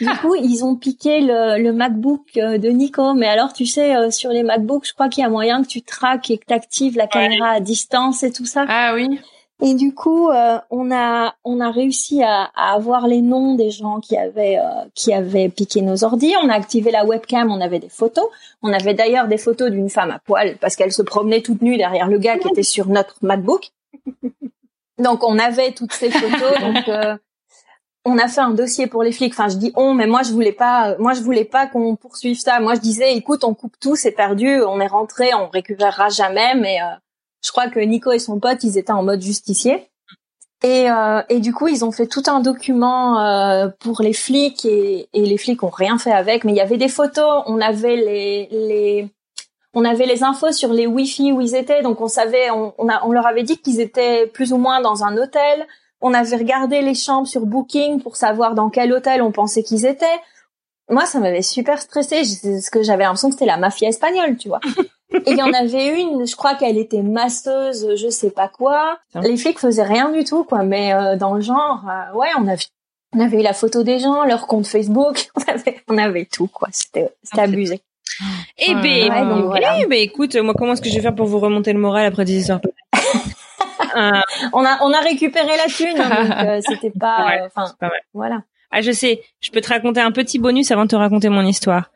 Du coup, ils ont piqué le, le MacBook de Nico. Mais alors, tu sais, sur les MacBooks, je crois qu'il y a moyen que tu traques et que tu actives la caméra à distance et tout ça. Ah oui. Et du coup, euh, on a on a réussi à, à, avoir les noms des gens qui avaient euh, qui avaient piqué nos ordi. On a activé la webcam, on avait des photos. On avait d'ailleurs des photos d'une femme à poil parce qu'elle se promenait toute nue derrière le gars qui était sur notre MacBook. Donc on avait toutes ces photos. donc euh, on a fait un dossier pour les flics. Enfin, je dis on, mais moi je voulais pas. Moi je voulais pas qu'on poursuive ça. Moi je disais, écoute, on coupe tout, c'est perdu. On est rentré, on récupérera jamais, mais je crois que Nico et son pote, ils étaient en mode justicier. Et, euh, et du coup, ils ont fait tout un document euh, pour les flics et, et, les flics ont rien fait avec. Mais il y avait des photos, on avait les, les on avait les infos sur les Wi-Fi où ils étaient, donc on savait, on, on, a, on leur avait dit qu'ils étaient plus ou moins dans un hôtel. On avait regardé les chambres sur Booking pour savoir dans quel hôtel on pensait qu'ils étaient. Moi, ça m'avait super stressé, parce que j'avais l'impression que c'était la mafia espagnole, tu vois. Et il y en avait une, je crois qu'elle était masseuse, je sais pas quoi. Les flics faisaient rien du tout, quoi. Mais euh, dans le genre, euh, ouais, on avait, on avait eu la photo des gens, leur compte Facebook, on avait, on avait tout, quoi. C'était, c'était abusé. Eh ben, eh ben, écoute, moi, comment est-ce que je vais faire pour vous remonter le moral après des histoires euh... On a, on a récupéré la thune, hein, donc euh, c'était pas, enfin, voilà. Ah, je sais. Je peux te raconter un petit bonus avant de te raconter mon histoire.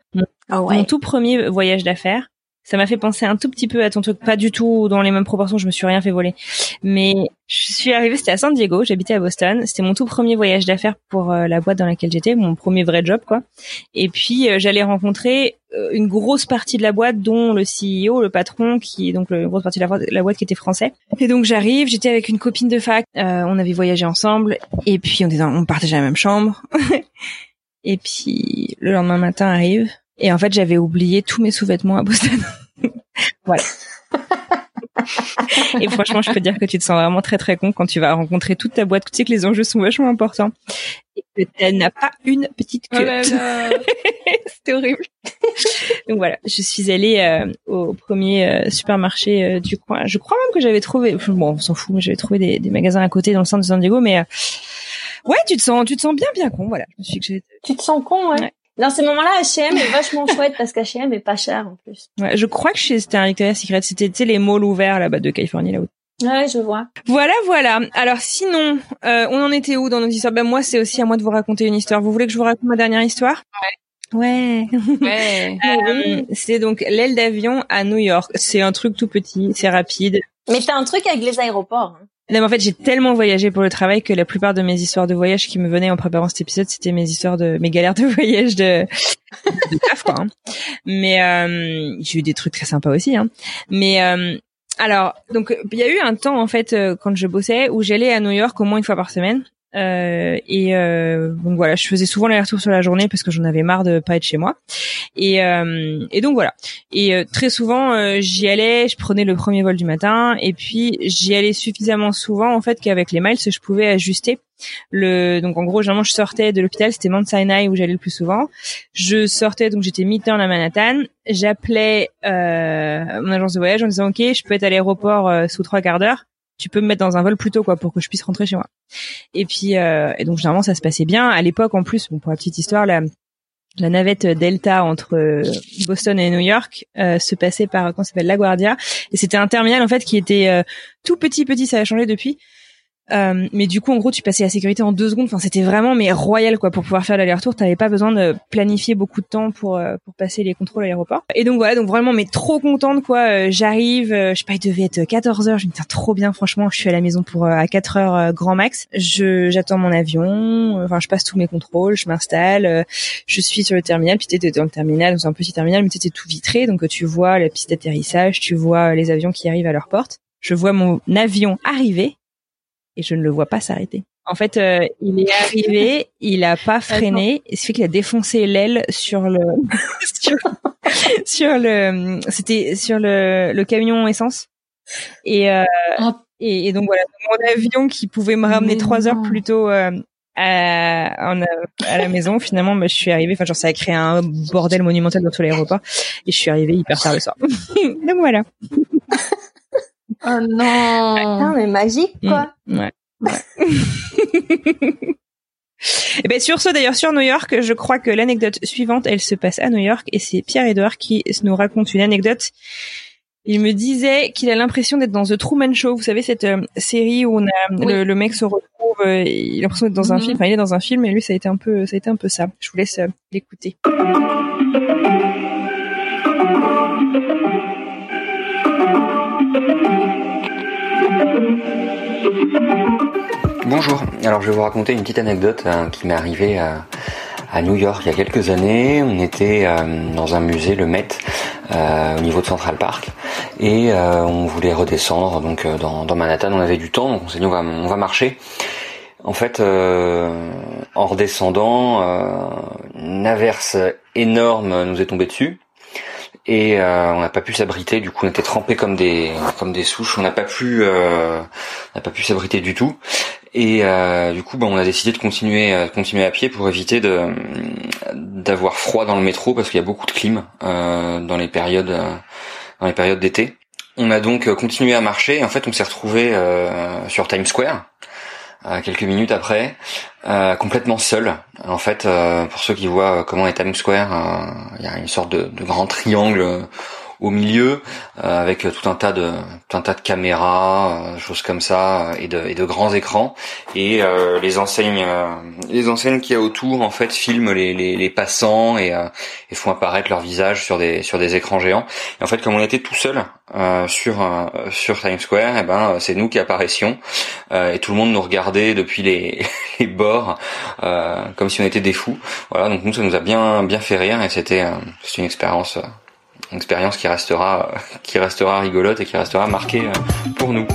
Ah ouais. mon tout premier voyage d'affaires ça m'a fait penser un tout petit peu à ton truc, pas du tout dans les mêmes proportions, je me suis rien fait voler. Mais je suis arrivée, c'était à San Diego, j'habitais à Boston, c'était mon tout premier voyage d'affaires pour euh, la boîte dans laquelle j'étais, mon premier vrai job quoi. Et puis euh, j'allais rencontrer euh, une grosse partie de la boîte dont le CEO, le patron qui est donc une grosse partie de la, boîte qui était français. Et donc j'arrive, j'étais avec une copine de fac, on avait voyagé ensemble et puis on était dans, on partageait la même chambre. et puis le lendemain matin arrive Et en fait, j'avais oublié tous mes sous-vêtements à Boston. voilà. et franchement, je peux dire que tu te sens vraiment très très con quand tu vas rencontrer toute ta boîte. Tu sais que les enjeux sont vachement importants et que tu n'as pas une petite queue. Oh C'était horrible. Donc voilà, je suis allée euh, au premier euh, supermarché euh, du coin. Je crois même que j'avais trouvé, bon, on s'en fout, mais j'avais trouvé des, des, magasins à côté dans le centre de San Diego, mais ouais, tu te sens, tu te sens bien bien con. Voilà, je me suis que Tu te sens con, ouais. ouais. Dans ces moments-là, H&M est vachement chouette parce qu'H&M est pas cher en plus. Ouais, je crois que c'était un Victoria's Secret, c'était tu sais les malls ouverts là-bas de Californie là-haut. Ouais, je vois. Voilà, voilà. Alors sinon, euh, on en était où dans nos histoires? Ben moi, c'est aussi à moi de vous raconter une histoire. Vous voulez que je vous raconte ma dernière histoire? Ouais. Ouais. Ouais. euh, c'est donc l'aile d'avion à New York. C'est un truc tout petit, c'est rapide. Mais t'as un truc avec les aéroports. Hein. En fait, j'ai tellement voyagé pour le travail que la plupart de mes histoires de voyage qui me venaient en préparant cet épisode, c'était mes histoires de mes galères de voyage de, de quoi. Hein. Mais euh, j'ai eu des trucs très sympas aussi. Hein. Mais euh, alors, donc, il y a eu un temps en fait euh, quand je bossais où j'allais à New York au moins une fois par semaine. Euh, et euh, donc voilà, je faisais souvent l'aller-retour sur la journée parce que j'en avais marre de pas être chez moi. Et, euh, et donc voilà. Et euh, très souvent, euh, j'y allais, je prenais le premier vol du matin, et puis j'y allais suffisamment souvent en fait qu'avec les miles, je pouvais ajuster le. Donc en gros, généralement, je sortais de l'hôpital, c'était Mount Sinai où j'allais le plus souvent. Je sortais, donc j'étais mi-temps à Manhattan. J'appelais mon agence de voyage en disant OK, je peux être à l'aéroport sous trois quarts d'heure tu peux me mettre dans un vol plus tôt quoi pour que je puisse rentrer chez moi. Et puis euh, et donc généralement ça se passait bien. À l'époque en plus, bon pour la petite histoire, la la navette Delta entre Boston et New York euh, se passait par comment s'appelle La Guardia et c'était un terminal en fait qui était euh, tout petit petit, ça a changé depuis. Euh, mais du coup, en gros, tu passais la sécurité en deux secondes. Enfin, c'était vraiment mais royal quoi pour pouvoir faire l'aller-retour. T'avais pas besoin de planifier beaucoup de temps pour euh, pour passer les contrôles à l'aéroport. Et donc voilà, donc vraiment mais trop contente quoi. Euh, J'arrive, euh, je sais pas, il devait être 14 heures. Je me dis trop bien, franchement, je suis à la maison pour à 4 heures grand max. Je j'attends mon avion. Enfin, je passe tous mes contrôles, je m'installe. je suis sur le terminal. Puis t'étais dans le terminal, c'est un petit terminal, mais t'étais tout vitré, donc tu vois la piste d'atterrissage, tu vois les avions qui arrivent à leur porte. Je vois mon avion arriver et je ne le vois pas s'arrêter. En fait, euh, il est arrivé, il a pas freiné, et ce fait qu'il a défoncé l'aile sur le sur, sur, le c'était sur le, le camion essence. Et, euh, oh. et, et donc voilà, mon avion qui pouvait me ramener trois heures plus tôt euh, à, en, à la maison, finalement, bah, je suis arrivée. Enfin, genre ça a créé un bordel monumental dans tout l'aéroport, et je suis arrivée hyper tard le soir. donc voilà. Oh non Putain, mais magique, quoi mmh, Ouais. ouais. Et ben sur ce d'ailleurs sur New York, je crois que l'anecdote suivante, elle se passe à New York et c'est Pierre Edouard qui nous raconte une anecdote. Il me disait qu'il a l'impression d'être dans The Truman Show, vous savez cette euh, série où on a oui. le, le, mec se retrouve, euh, il a l'impression d'être dans un mm -hmm. film, enfin il est dans un film et lui ça a été un peu ça a été un peu ça. Je vous laisse euh, l'écouter. Bonjour, alors je vais vous raconter une petite anecdote euh, qui m'est arrivée à, à, New York il y a quelques années. On était euh, dans un musée, le Met, euh, au niveau de Central Park, et euh, on voulait redescendre donc euh, dans, dans, Manhattan. On avait du temps, donc on s'est dit on va, on va marcher. En fait, en redescendant, une averse énorme nous est tombée dessus et euh, on n'a pas pu s'abriter. Du coup, on était trempés comme des comme des souches. On n'a pas pu euh, n'a pas pu s'abriter du tout. Et euh, du coup, bah, on a décidé de continuer euh, continuer à pied pour éviter de d'avoir froid dans le métro parce qu'il y a beaucoup de clim euh, dans les périodes dans les périodes d'été. On a donc continué à marcher. En fait, on s'est retrouvé sur Times Square quelques minutes après, euh, complètement seul. En fait, euh, pour ceux qui voient comment est Times Square, il y a une sorte de, de grand triangle au milieu euh, avec tout un tas de tout un tas de caméras, choses comme ça et de, et de grands écrans et les enseignes les enseignes qu'il y a autour en fait filment les, les, les passants et, et, font apparaître leur visage sur des sur des écrans géants. Et en fait, comme on était tout seul sur sur Times Square, et eh ben c'est nous qui apparaissions et tout le monde nous regardait depuis les, les bords comme si on était des fous. Voilà, donc nous ça nous a bien bien fait rire et c'était une expérience une expérience qui restera qui restera rigolote et qui restera marquée pour nous.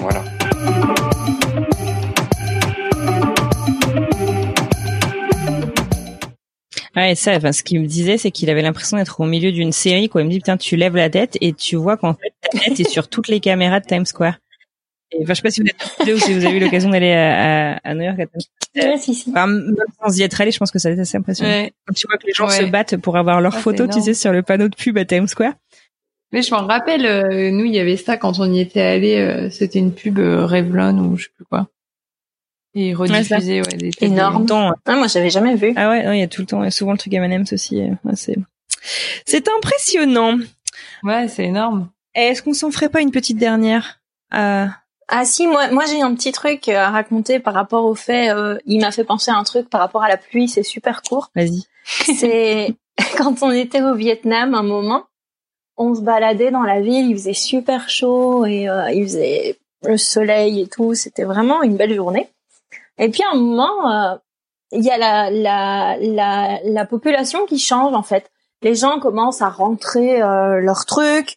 Voilà. Ouais, ça, enfin, ce qu'il me disait, c'est qu'il avait l'impression d'être au milieu d'une série, quoi. Il me dit, putain, tu lèves la tête et tu vois qu'en fait, ta tête est sur toutes les caméras de Times Square. Et, enfin, je sais pas si vous êtes ou si vous avez eu l'occasion d'aller à, à, New York à Times Square. si, si. Enfin, même sans y être allé, je pense que ça va être assez impressionnant. Ouais. Quand tu vois que les gens se battent pour avoir leurs photos, tu sais, sur le panneau de pub à Times Square. Mais je m'en rappelle, euh, nous, il y avait ça quand on y était allé. Euh, c'était une pub euh, Revlon ou je sais plus quoi. Et rediffuser, ouais, des énorme. Ah, moi, j'avais jamais vu. Ah ouais, il y a tout le temps, souvent le truc M&M's aussi. c'est, c'est impressionnant. Ouais, c'est énorme. Est-ce qu'on s'en ferait pas une petite dernière Ah si, moi, moi j'ai un petit truc à raconter par rapport au fait. il m'a fait penser à un truc par rapport à la pluie. C'est super court. Vas-y. c'est quand on était au Vietnam un moment on se baladait dans la ville, il faisait super chaud et euh, il faisait le soleil et tout, c'était vraiment une belle journée. Et puis à un moment, euh, il y a la, la, la, la, population qui change en fait. Les gens commencent à rentrer euh, leurs trucs,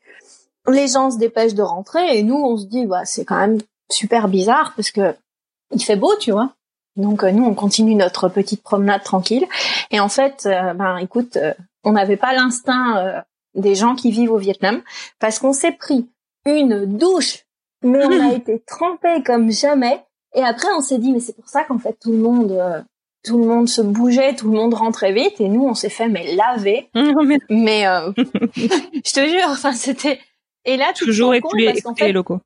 les gens se dépêchent de rentrer et nous on se dit bah c'est quand même super bizarre parce que il fait beau, tu vois. Donc nous on continue notre petite promenade tranquille et en fait ben écoute, on n'avait pas l'instinct des gens qui vivent au Vietnam, parce qu'on s'est pris une douche, mais on a été trempé comme jamais. Et après, on s'est dit, mais c'est pour ça qu'en fait tout le monde, euh, tout le monde se bougeait, tout le monde rentrait vite, et nous, on s'est fait mais laver. mais euh, je te jure, enfin c'était. Et là, toujours écouler, les locaux.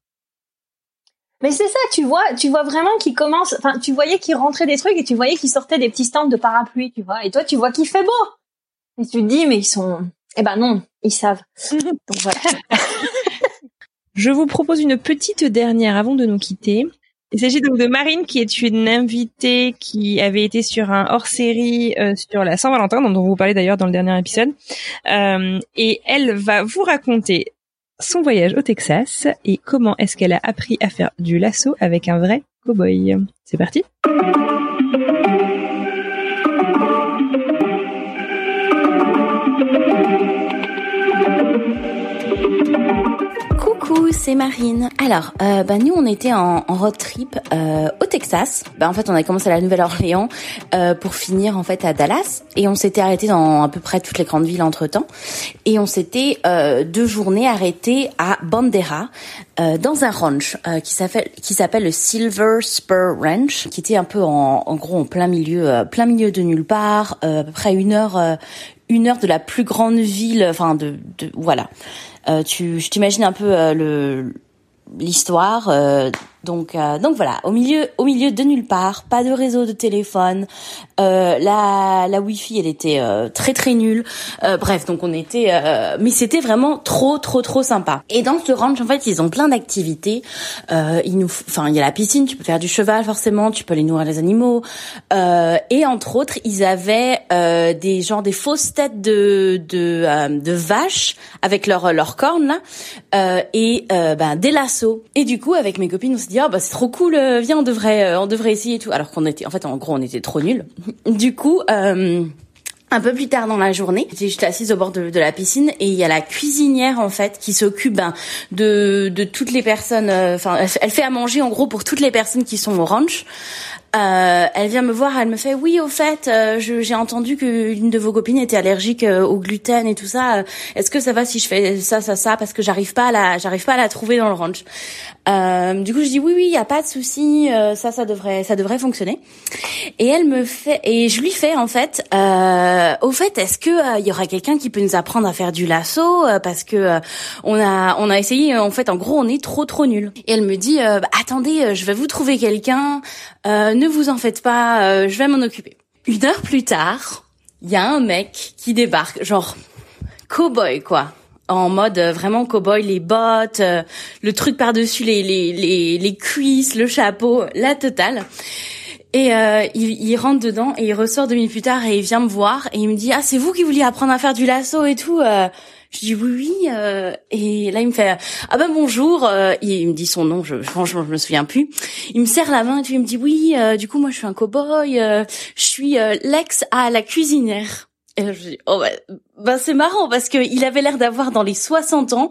Mais c'est ça, tu vois, tu vois vraiment qu'ils commencent. Enfin, tu voyais qu'ils rentraient des trucs et tu voyais qu'ils sortaient des petits stands de parapluies, tu vois. Et toi, tu vois qu'il fait beau. Et tu te dis, mais ils sont, eh ben non, ils savent. Donc voilà. Je vous propose une petite dernière avant de nous quitter. Il s'agit donc de Marine qui est une invitée qui avait été sur un hors-série euh, sur la Saint-Valentin dont on vous parlait d'ailleurs dans le dernier épisode. Euh, et elle va vous raconter son voyage au Texas et comment est-ce qu'elle a appris à faire du lasso avec un vrai cowboy. C'est parti. C'est Marine. Alors, euh, bah nous on était en, road trip euh, au Texas. Bah en fait on a commencé à la Nouvelle-Orléans euh, pour finir en fait à Dallas et on s'était arrêté dans à peu près toutes les grandes villes entre temps et on s'était deux journées arrêtés à Bandera dans un ranch qui s'appelle qui s'appelle le Silver Spur Ranch qui était un peu en, en gros en plein milieu plein milieu de nulle part à peu près une heure une heure de la plus grande ville enfin de, de voilà euh, tu, je t'imagine un peu euh, le l'histoire. Euh, donc, euh, donc voilà, au milieu, au milieu de nulle part, pas de réseau de téléphone. Euh, la, la Wi-Fi, elle était euh, très très nulle. Euh, bref, donc on était, euh, mais c'était vraiment trop trop trop sympa. Et dans ce ranch, en fait, ils ont plein d'activités. ils nous, enfin, il y a la piscine, tu peux faire du cheval forcément, tu peux aller nourrir les animaux. et entre autres, ils avaient des genre des fausses têtes de de, de vaches avec leurs leurs cornes là, et ben des lassos. Et du coup, avec mes copines, dit ah bah c'est trop cool, euh, viens on devrait euh, on devrait essayer tout. Alors qu'on était en fait en gros on était trop nuls. Du coup. Euh, un peu plus tard dans la journée, j'étais assise au bord de, la piscine et il y a la cuisinière en fait qui s'occupe ben, de, de toutes les personnes. Enfin, elle fait à manger en gros pour toutes les personnes qui sont au ranch. Euh, elle vient me voir, elle me fait oui au fait, euh, j'ai entendu que une de vos copines était allergique euh, au gluten et tout ça. Est-ce que ça va si je fais ça ça ça? Parce que j'arrive pas à la j'arrive pas à la trouver dans le ranch. du coup je dis oui oui y a pas de souci, ça ça devrait ça devrait fonctionner. Et elle me fait et je lui fais en fait au fait est-ce que il y aura quelqu'un qui peut nous apprendre à faire du lasso? Parce que on a on a essayé en fait en gros on est trop trop nul. Et elle me dit bah, attendez je vais vous trouver quelqu'un ne vous en faites pas, euh, je vais m'en occuper. Une heure plus tard, il y a un mec qui débarque, genre cowboy quoi, en mode euh, vraiment cowboy, les bottes, euh, le truc par dessus les, les les les cuisses, le chapeau, la totale. Et il, il, rentre dedans et il ressort deux minutes plus tard et il vient me voir et il me dit ah c'est vous qui vouliez apprendre à faire du lasso et tout. Je dis oui oui euh, et là il me fait ah ben bonjour euh, il me dit son nom je franchement je me souviens plus. Il me serre la main et puis il me dit oui euh, du coup moi je suis un cowboy je suis l'ex à la cuisinière. Et là je dis oh bah, ben c'est marrant parce que il avait l'air d'avoir dans les 60 ans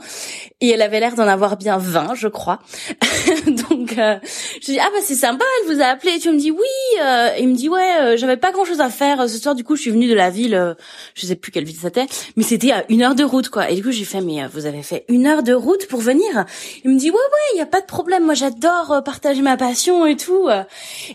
et elle avait l'air d'en avoir bien 20, je crois. Donc euh, je dis ah bah c'est sympa, elle vous a appelé. Et tu me dis oui. Euh, il me dit ouais, euh, j'avais pas grand chose à faire ce soir. Du coup, je suis venue de la ville, euh, je sais plus quelle ville c'était, mais c'était à une heure de route quoi. Et du coup, j'ai fait mais vous avez fait une heure de route pour venir? Il me dit ouais ouais, y a pas de problème. Moi, j'adore partager ma passion et tout.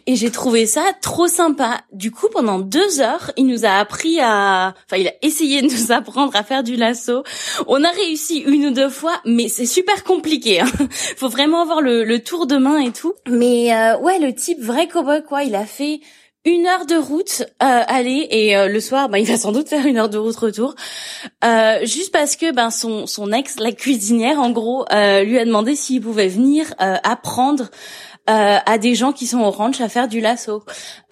Et j'ai trouvé ça trop sympa. Du coup, pendant deux heures, il nous a appris à, enfin, il a essayé de nous apprendre à faire du lasso. On a réussi une ou deux fois, mais c'est super compliqué. Hein. Faut vraiment avoir le, le, tour de main et tout. Mais euh, ouais, le type vrai cowboy quoi, il a fait une heure de route euh, aller et euh, le soir bah, il va sans doute faire une heure de route retour euh, juste parce que ben son son ex la cuisinière en gros euh, lui a demandé s'il pouvait venir euh, apprendre euh, à des gens qui sont au ranch à faire du lasso.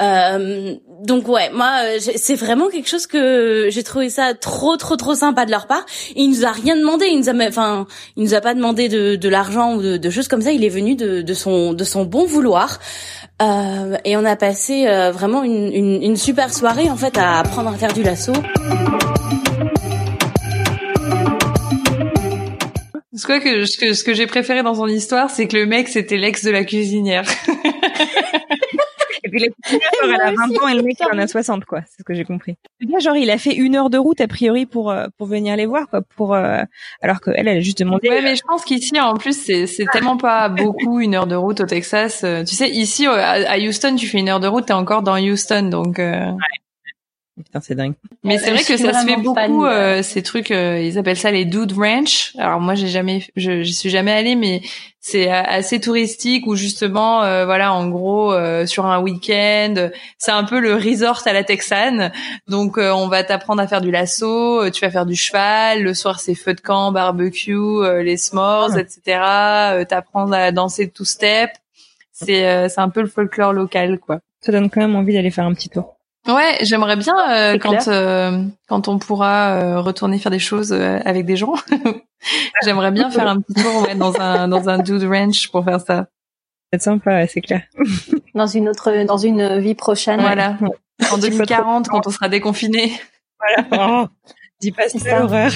Euh, donc ouais, moi c'est vraiment quelque chose que j'ai trouvé ça trop trop trop sympa de leur part. il nous a rien demandé, il nous a enfin il nous a pas demandé de, de l'argent ou de, de, choses comme ça. Il est venu de, de son de son bon vouloir. Euh, et on a passé euh, vraiment une, une, une super soirée en fait à apprendre à faire du lasso. Ce que, ce que, ce que j'ai préféré dans son histoire, c'est que le mec, c'était l'ex de la cuisinière. et puis la cuisinière, elle a 20 ans et le mec, il en a 60, quoi. C'est ce que j'ai compris. genre, il a fait une heure de route, a priori, pour, euh, pour venir les voir, quoi. Pour, euh, alors qu'elle, elle a juste demandé. Ouais, mais je pense qu'ici, en plus, c'est, c'est tellement pas beaucoup une heure de route au Texas. Euh, tu sais, ici, à Houston, tu fais une heure de route, t'es encore dans Houston, donc, ouais. Putain, c'est dingue. Mais c'est vrai que ça se fait beaucoup euh, ces trucs. Euh, ils appellent ça les dude ranch. Alors moi, j'ai jamais, je j'y suis jamais allée, mais c'est assez touristique où justement, euh, voilà, en gros, sur un week-end, c'est un peu le resort à la Texane. Donc, on va t'apprendre à faire du lasso, tu vas faire du cheval. Le soir, c'est feu de camp, barbecue, les s'mores, ah. etc. T'apprendre à danser two step. C'est c'est un peu le folklore local, quoi. Ça donne quand même envie d'aller faire un petit tour. Ouais, j'aimerais bien euh, quand euh, quand on pourra euh, retourner faire des choses avec des gens. j'aimerais bien faire un petit tour ouais, dans un dans un dude ranch pour faire ça. C'est sympa, c'est clair. dans une autre dans une vie prochaine. Voilà. En 2040 quand on sera déconfiné. Voilà. Dis pas ça, horreur.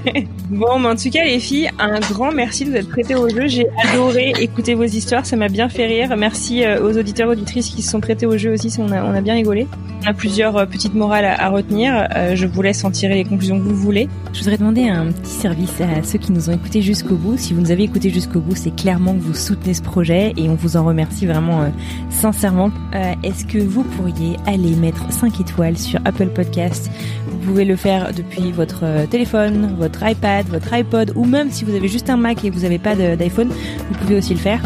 bon, mais en tout cas, les filles, un grand merci de vous être prêtées au jeu. J'ai adoré écouter vos histoires, ça m'a bien fait rire. Merci euh, aux auditeurs auditrices qui se sont prêtés au jeu aussi, on a, on a bien rigolé. On a plusieurs euh, petites morales à, retenir. Euh, je vous laisse en tirer les conclusions que vous voulez. Je voudrais demander un petit service à ceux qui nous ont écoutés jusqu'au bout. Si vous nous avez écoutés jusqu'au bout, c'est clairement que vous soutenez ce projet et on vous en remercie vraiment sincèrement. Est-ce que vous pourriez aller mettre 5 étoiles sur Apple Podcast Vous pouvez le faire depuis votre euh, téléphone, votre iPad, votre iPod, ou même si vous avez juste un Mac et vous n'avez pas d'iPhone, vous pouvez aussi le faire.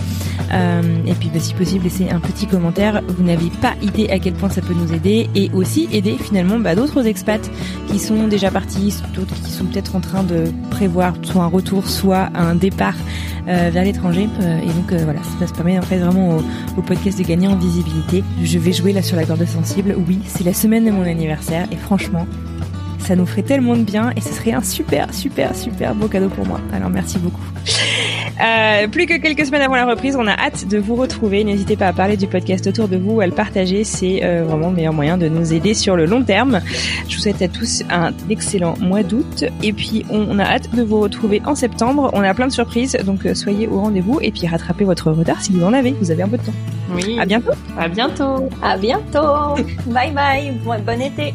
Euh, et puis, bah, si possible, laissez un petit commentaire. Vous n'avez pas idée à quel point ça peut nous aider et aussi aider finalement bah, d'autres expats qui sont déjà partis, d'autres qui sont peut-être en train de prévoir soit un retour, soit un départ euh, vers l'étranger. et donc voilà, ça, se permet en fait vraiment au, au, podcast de gagner en visibilité. Je vais jouer là sur la corde sensible. Oui, c'est la semaine de mon anniversaire et franchement, ça nous ferait tellement de bien et ce serait un super, super, super beau cadeau pour moi. Alors merci beaucoup. Euh, plus que quelques semaines avant la reprise, on a hâte de vous retrouver. N'hésitez pas à parler du podcast autour de vous, à le partager. C'est euh, vraiment le meilleur moyen de nous aider sur le long terme. Je vous souhaite à tous un excellent mois d'août. Et puis, on a hâte de vous retrouver en septembre. On a plein de surprises, donc euh, soyez au rendez-vous et puis rattrapez votre retard si vous en avez. Vous avez un peu de temps. Oui. À bientôt. À bientôt. À bientôt. bye bye. Bon été.